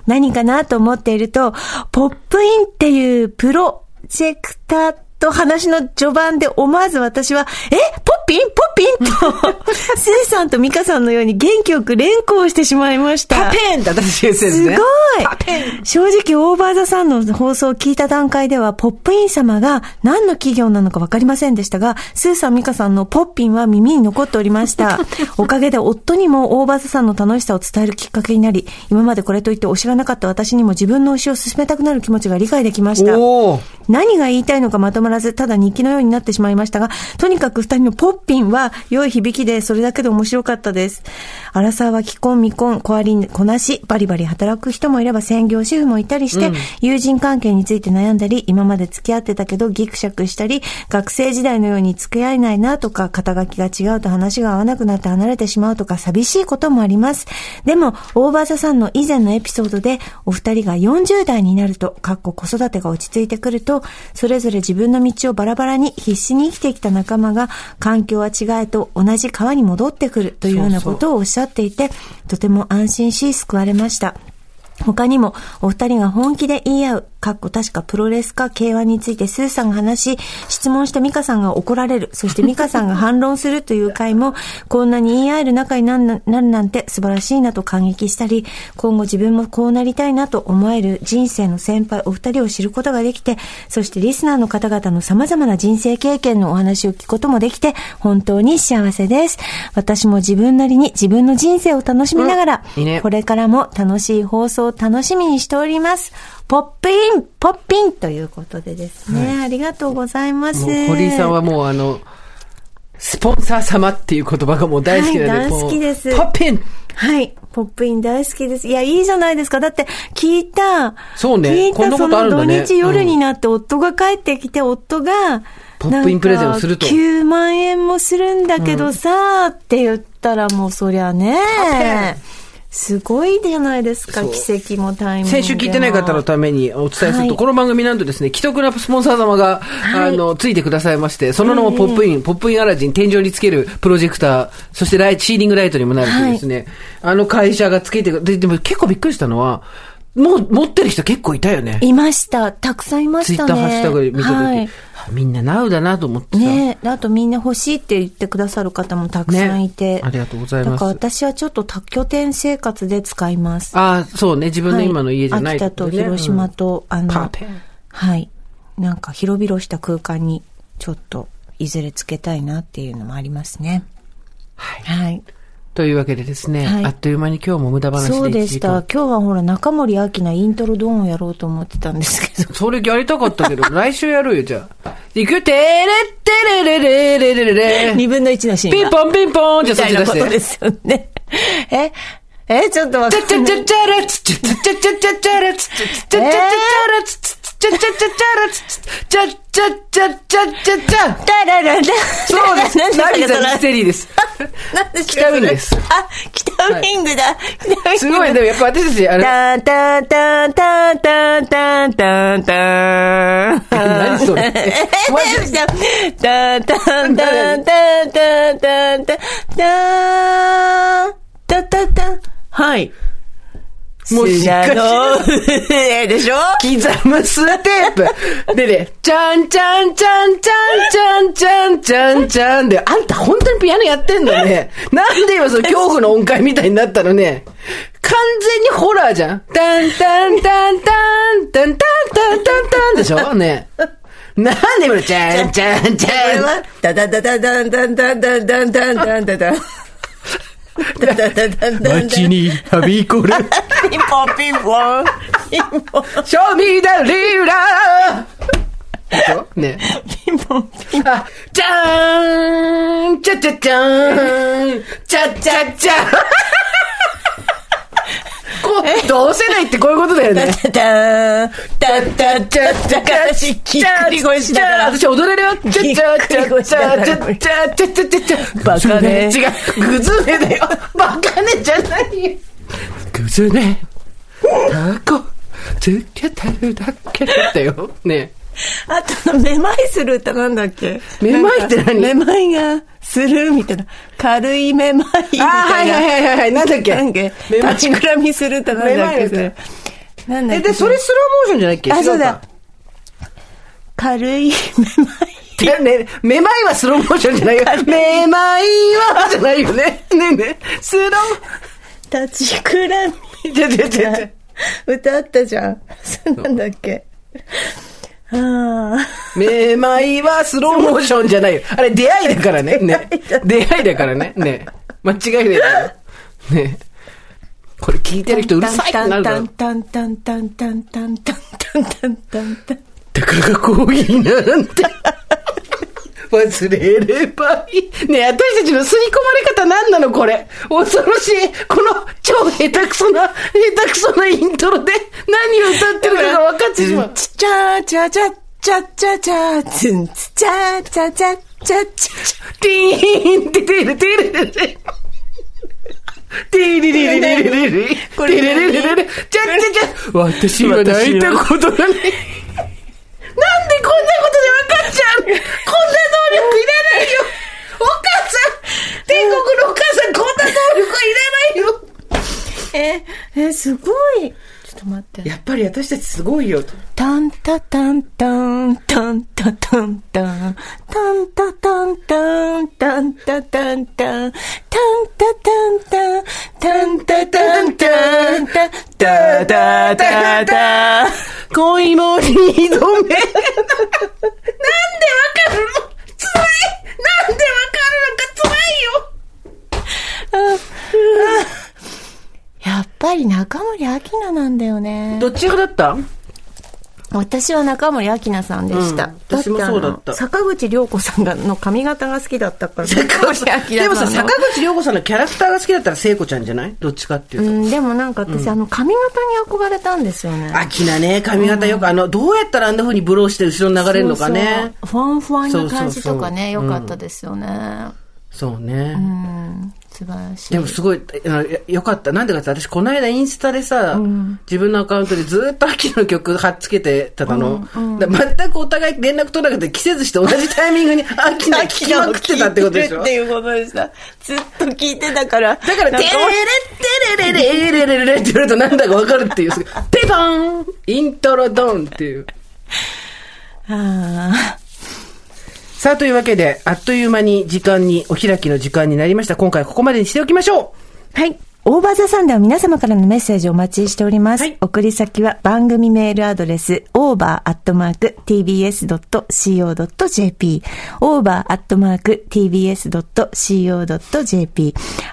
何かなと思っていると、ポップインっていうプロジェクターと話の序盤で思わず私は、え？ポッピン？ポッピン？と、スーさんとミカさんのように元気よく連呼してしまいました。パペンって私先生ですすごね。いパペン正直、オーバーザさんの放送を聞いた段階では、ポップイン様が何の企業なのか分かりませんでしたが、スーさん、ミカさんのポッピンは耳に残っておりました。おかげで夫にもオーバーザさんの楽しさを伝えるきっかけになり、今までこれといってお知らなかった私にも自分の推しを進めたくなる気持ちが理解できました。何が言いたいのかまとまらず、ただ日記のようになってしまいましたが、とにかく二人のポッピンは良い響きで、それだけで面白かったです。アラサーは既婚未婚、小割りこなし、バリバリ働く人もいれば専業主婦もいたりして、友人関係について悩んだり、今まで付き合ってたけどギクシャクしたり、学生時代のように付き合えないなとか、肩書きが違うと話が合わなくなって離れてしまうとか、寂しいこともあります。でも、オーバーザさんの以前のエピソードで、お二人が40代になると、かっこ子育てが落ち着いてくると、それぞれ自分の道をバラバラに必死に生きてきた仲間が、環境は違えと同じ川に戻ってくるというようなことをおっしゃっていて、とても安心し救われました。他にも、お二人が本気で言い合う、かっこ確かプロレスか K1 についてスーさんが話し、質問してミカさんが怒られる、そしてミカさんが反論するという回も、こんなに言い合える仲になるななるなんて素晴らしいなと感激したり、今後自分もこうなりたいなと思える人生の先輩お二人を知ることができて、そしてリスナーの方々の様々な人生経験のお話を聞くこともできて、本当に幸せです。私も自分なりに自分の人生を楽しみながら、うんいいねこれからも楽しい放送を楽しみにしております。ポッピンポッピンということでですね。ありがとうございます。堀井さんはもうあの、スポンサー様っていう言葉がもう大好きなんで、はい大好きですポッピンはい。ポップイン大好きです。いや、いいじゃないですか。だって、聞いた、そうね聞いたその土日夜になって、夫が帰ってきて、夫が、ポップインプレゼンをするとなんか9万円もするんだけどさ、って言ったらもうそりゃね、すごいじゃないですか、奇跡もタイムも。先週聞いてない方のためにお伝えすると、はい。この番組なんとですね、既得なスポンサー様が、い。あの、ついてくださいまして、その名もポップイン、ポップインアラジン、天井につけるプロジェクター、そしてライト、シーリングライトにもなるというですね、あの会社がつけてくで、でも結構びっくりしたのは、もう持ってる人結構いたよね。いました。たくさんいましたね。ツイッターハッシュタグで見たとき、はいみんなナウだなと思ってさ。ねえ、あとみんな欲しいって言ってくださる方もたくさんいて。ねありがとうございますだから私はちょっと多拠点生活で使います。ああ、そうね、自分の今の家じゃないはい、秋田と広島と、あの、パーペンはい。なんか広々した空間にちょっといずれつけたいなっていうのもありますね。はい。はい。というわけでですね、はいあっという間に今日も無駄話でそうでし一た。時今日はほら、中森明菜イントロドンをやろうと思ってたんですけど。間 それやりたかったけど、来週やるよ、じゃあ。いくよ、てれってれれれれれれれ。二分の一のシーンが。ピンポンピンポンじゃあそっち出して。ですよね。ええちょっと待って。チャチャチャチャラツチャチャチャチャチャチャラツチャチャチャチャチャラツチャチャチャチャチャラツチャチャチャチャチャチャチャタラララ。そうです。何ラビザミでしたっけステリーです。何ですか北ウィングですあ、北ウィングだ。北ウィングすごい、でもやっぱ私たち、あれ、タンタンタンタンタンタンタンタン。何それえマジでタンタンタンタンタンタンタンタンタンタンタン。はい。もうしっかり砂の上でしょ刻むステープ。でね、ちゃんちゃんちゃんちゃんちゃんちゃんちゃんちゃんで、あんた本当にピアノやってんのね。なんで今その恐怖の音階みたいになったのね。完全にホラーじゃん。タンタンタンタン、タンタンタンタンタンでしょね。なんで今のちゃんちゃんちこれゃん。は、ダダダダダンダンダンダンダンダンダンダンダン。ダンダンダン。にはびこる。ピンポンピンポン。ピンポン。Show me the real love! でしょ？ね。ピンポンピンポン。あ、じゃーんちゃちゃちゃーんちゃちゃちゃ こう、同世代ってこういうことだよね。タターン、タッタッタッタからし、ぎっくり腰だから。私踊れるよ。ちゃちゃちゃちゃちゃちゃちゃちゃちゃちゃバカね違う。グズネだよ。バカねじゃないよ。グズネ。タコ、つけてるだけだよ。ね あと、めまいする歌なんだっけ？めまいって何？めまいがするみたいな。軽いめまいみたいな。あはいはいはいはい。なんだっけ？なんけめまい立ちくらみする歌なんだっけ？それなんだっえ、けで、それスローモーションじゃないっけ？あ、そうだ。軽いめまい。ね、めまいはスローモーションじゃないよ。めまいはじゃないよね。ねえねえ。スロ立ちくらみ。ー。ちょちょちょちょ。歌あったじゃん。なんだっけ？めまいはスローモーションじゃないよ。あれ出会いだからね。ね。出会いだからね。ね。間違いないよ。ね。これ聞いてる人うるさいってなるだろ。タンタンタンタンタンタンタンタンタンタン。だからがコーヒーなんて。忘れればいい。ねえ私たちの吸い込まれ方何なのこれ。恐ろしい。この超下手くそな、下手くそなイントロで何を歌ってるかが分かってしまう。ちゃちゃちゃちチャチャチャツンツチャチャチャチャチャチーンテテレテレテレティリリリリリリリティリリリリリチャチャチャ私は泣いことがないなんでこんなことで分かっちゃこんな能力いらないよお母さん天国のお母さんこんな能力はいらないよえ、え、すごい。ちょっと待って。やっぱり私たちすごいよ。タンタタンタンタンタタンタンタンタタンタンタンタタンタンタンタタンタンタンタタンタンタタタタタ恋も二度目。なんでわかるの辛いなんでわかるのか辛いよやっぱり中森明菜なんだよね。どっち派だった？私は中森明菜さんでした。うん私もそうだった坂口涼子さんがの髪型が好きだったから。中森明菜でもさ、坂口涼子さんのキャラクターが好きだったら聖子ちゃんじゃない？どっちかっていうと。うん、でもなんか私、あの髪型に憧れたんですよね。あきなね、髪型よく、あの、どうやったらあんな風にブローして後ろに流れるのかね。そうそう。ふわんふわんな感じとかね、そうそうそう良かったですよね。そうね。うん、素晴らしい。でもすごい、よかった。なんでかって私この間インスタでさ、自分のアカウントでずっと秋の曲貼っつけてたの。だ全くお互い連絡取らなくて季節して同じタイミングに 秋の聴きまくってたってことでしょ？っていうことでした。ずっと聞いてたから。だから、テレレテレレレレレレって言われるとなんだかわかるっていう。ペパーンイントロドンっていう。あさあ、というわけで、あっという間に時間に、お開きの時間になりました。今回ここまでにしておきましょうーはい。オーバーザサンダーは皆様からのメッセージをお待ちしております。はい送り先は番組メールアドレス over.tbs.co.jp over.tbs.co.jp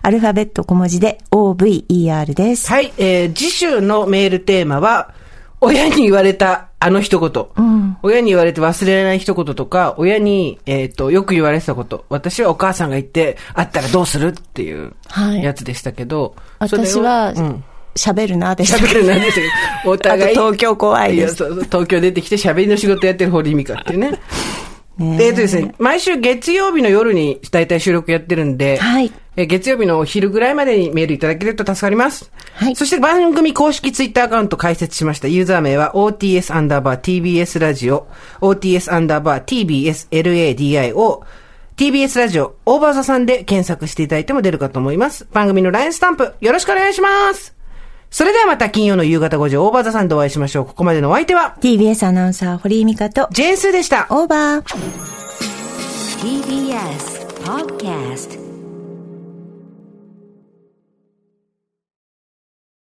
アルファベット小文字で over です。はい、えー、次週のメールテーマは、親に言われたあの一言。親に言われて忘れられない一言とか、親に、えっ、と、よく言われてたこと。私はお母さんが言って、あったらどうするっていうはいやつでしたけど。それを私はうん。喋るなでした。喋るなんですよ。お互い。東京怖いです東京出てきて喋りの仕事やってる堀井美香っていうね。ねえっとですね、毎週月曜日の夜に大体収録やってるんで、はいえー月曜日のお昼ぐらいまでにメールいただけると助かります。はいそして番組公式ツイッターアカウント開設しました。ユーザー名は OTS アンダーバー TBS ラジオ、OTS アンダーバー TBS LADIO、TBS ラジオ、オーバーザさんで検索していただいても出るかと思います。番組の LINE スタンプ、よろしくお願いします。それではまた金曜の夕方5時、オーバーザさんでお会いしましょう。ここまでのお相手は、TBS アナウンサー堀井美香とジェーンスーでした。オーバー。TBS Podcast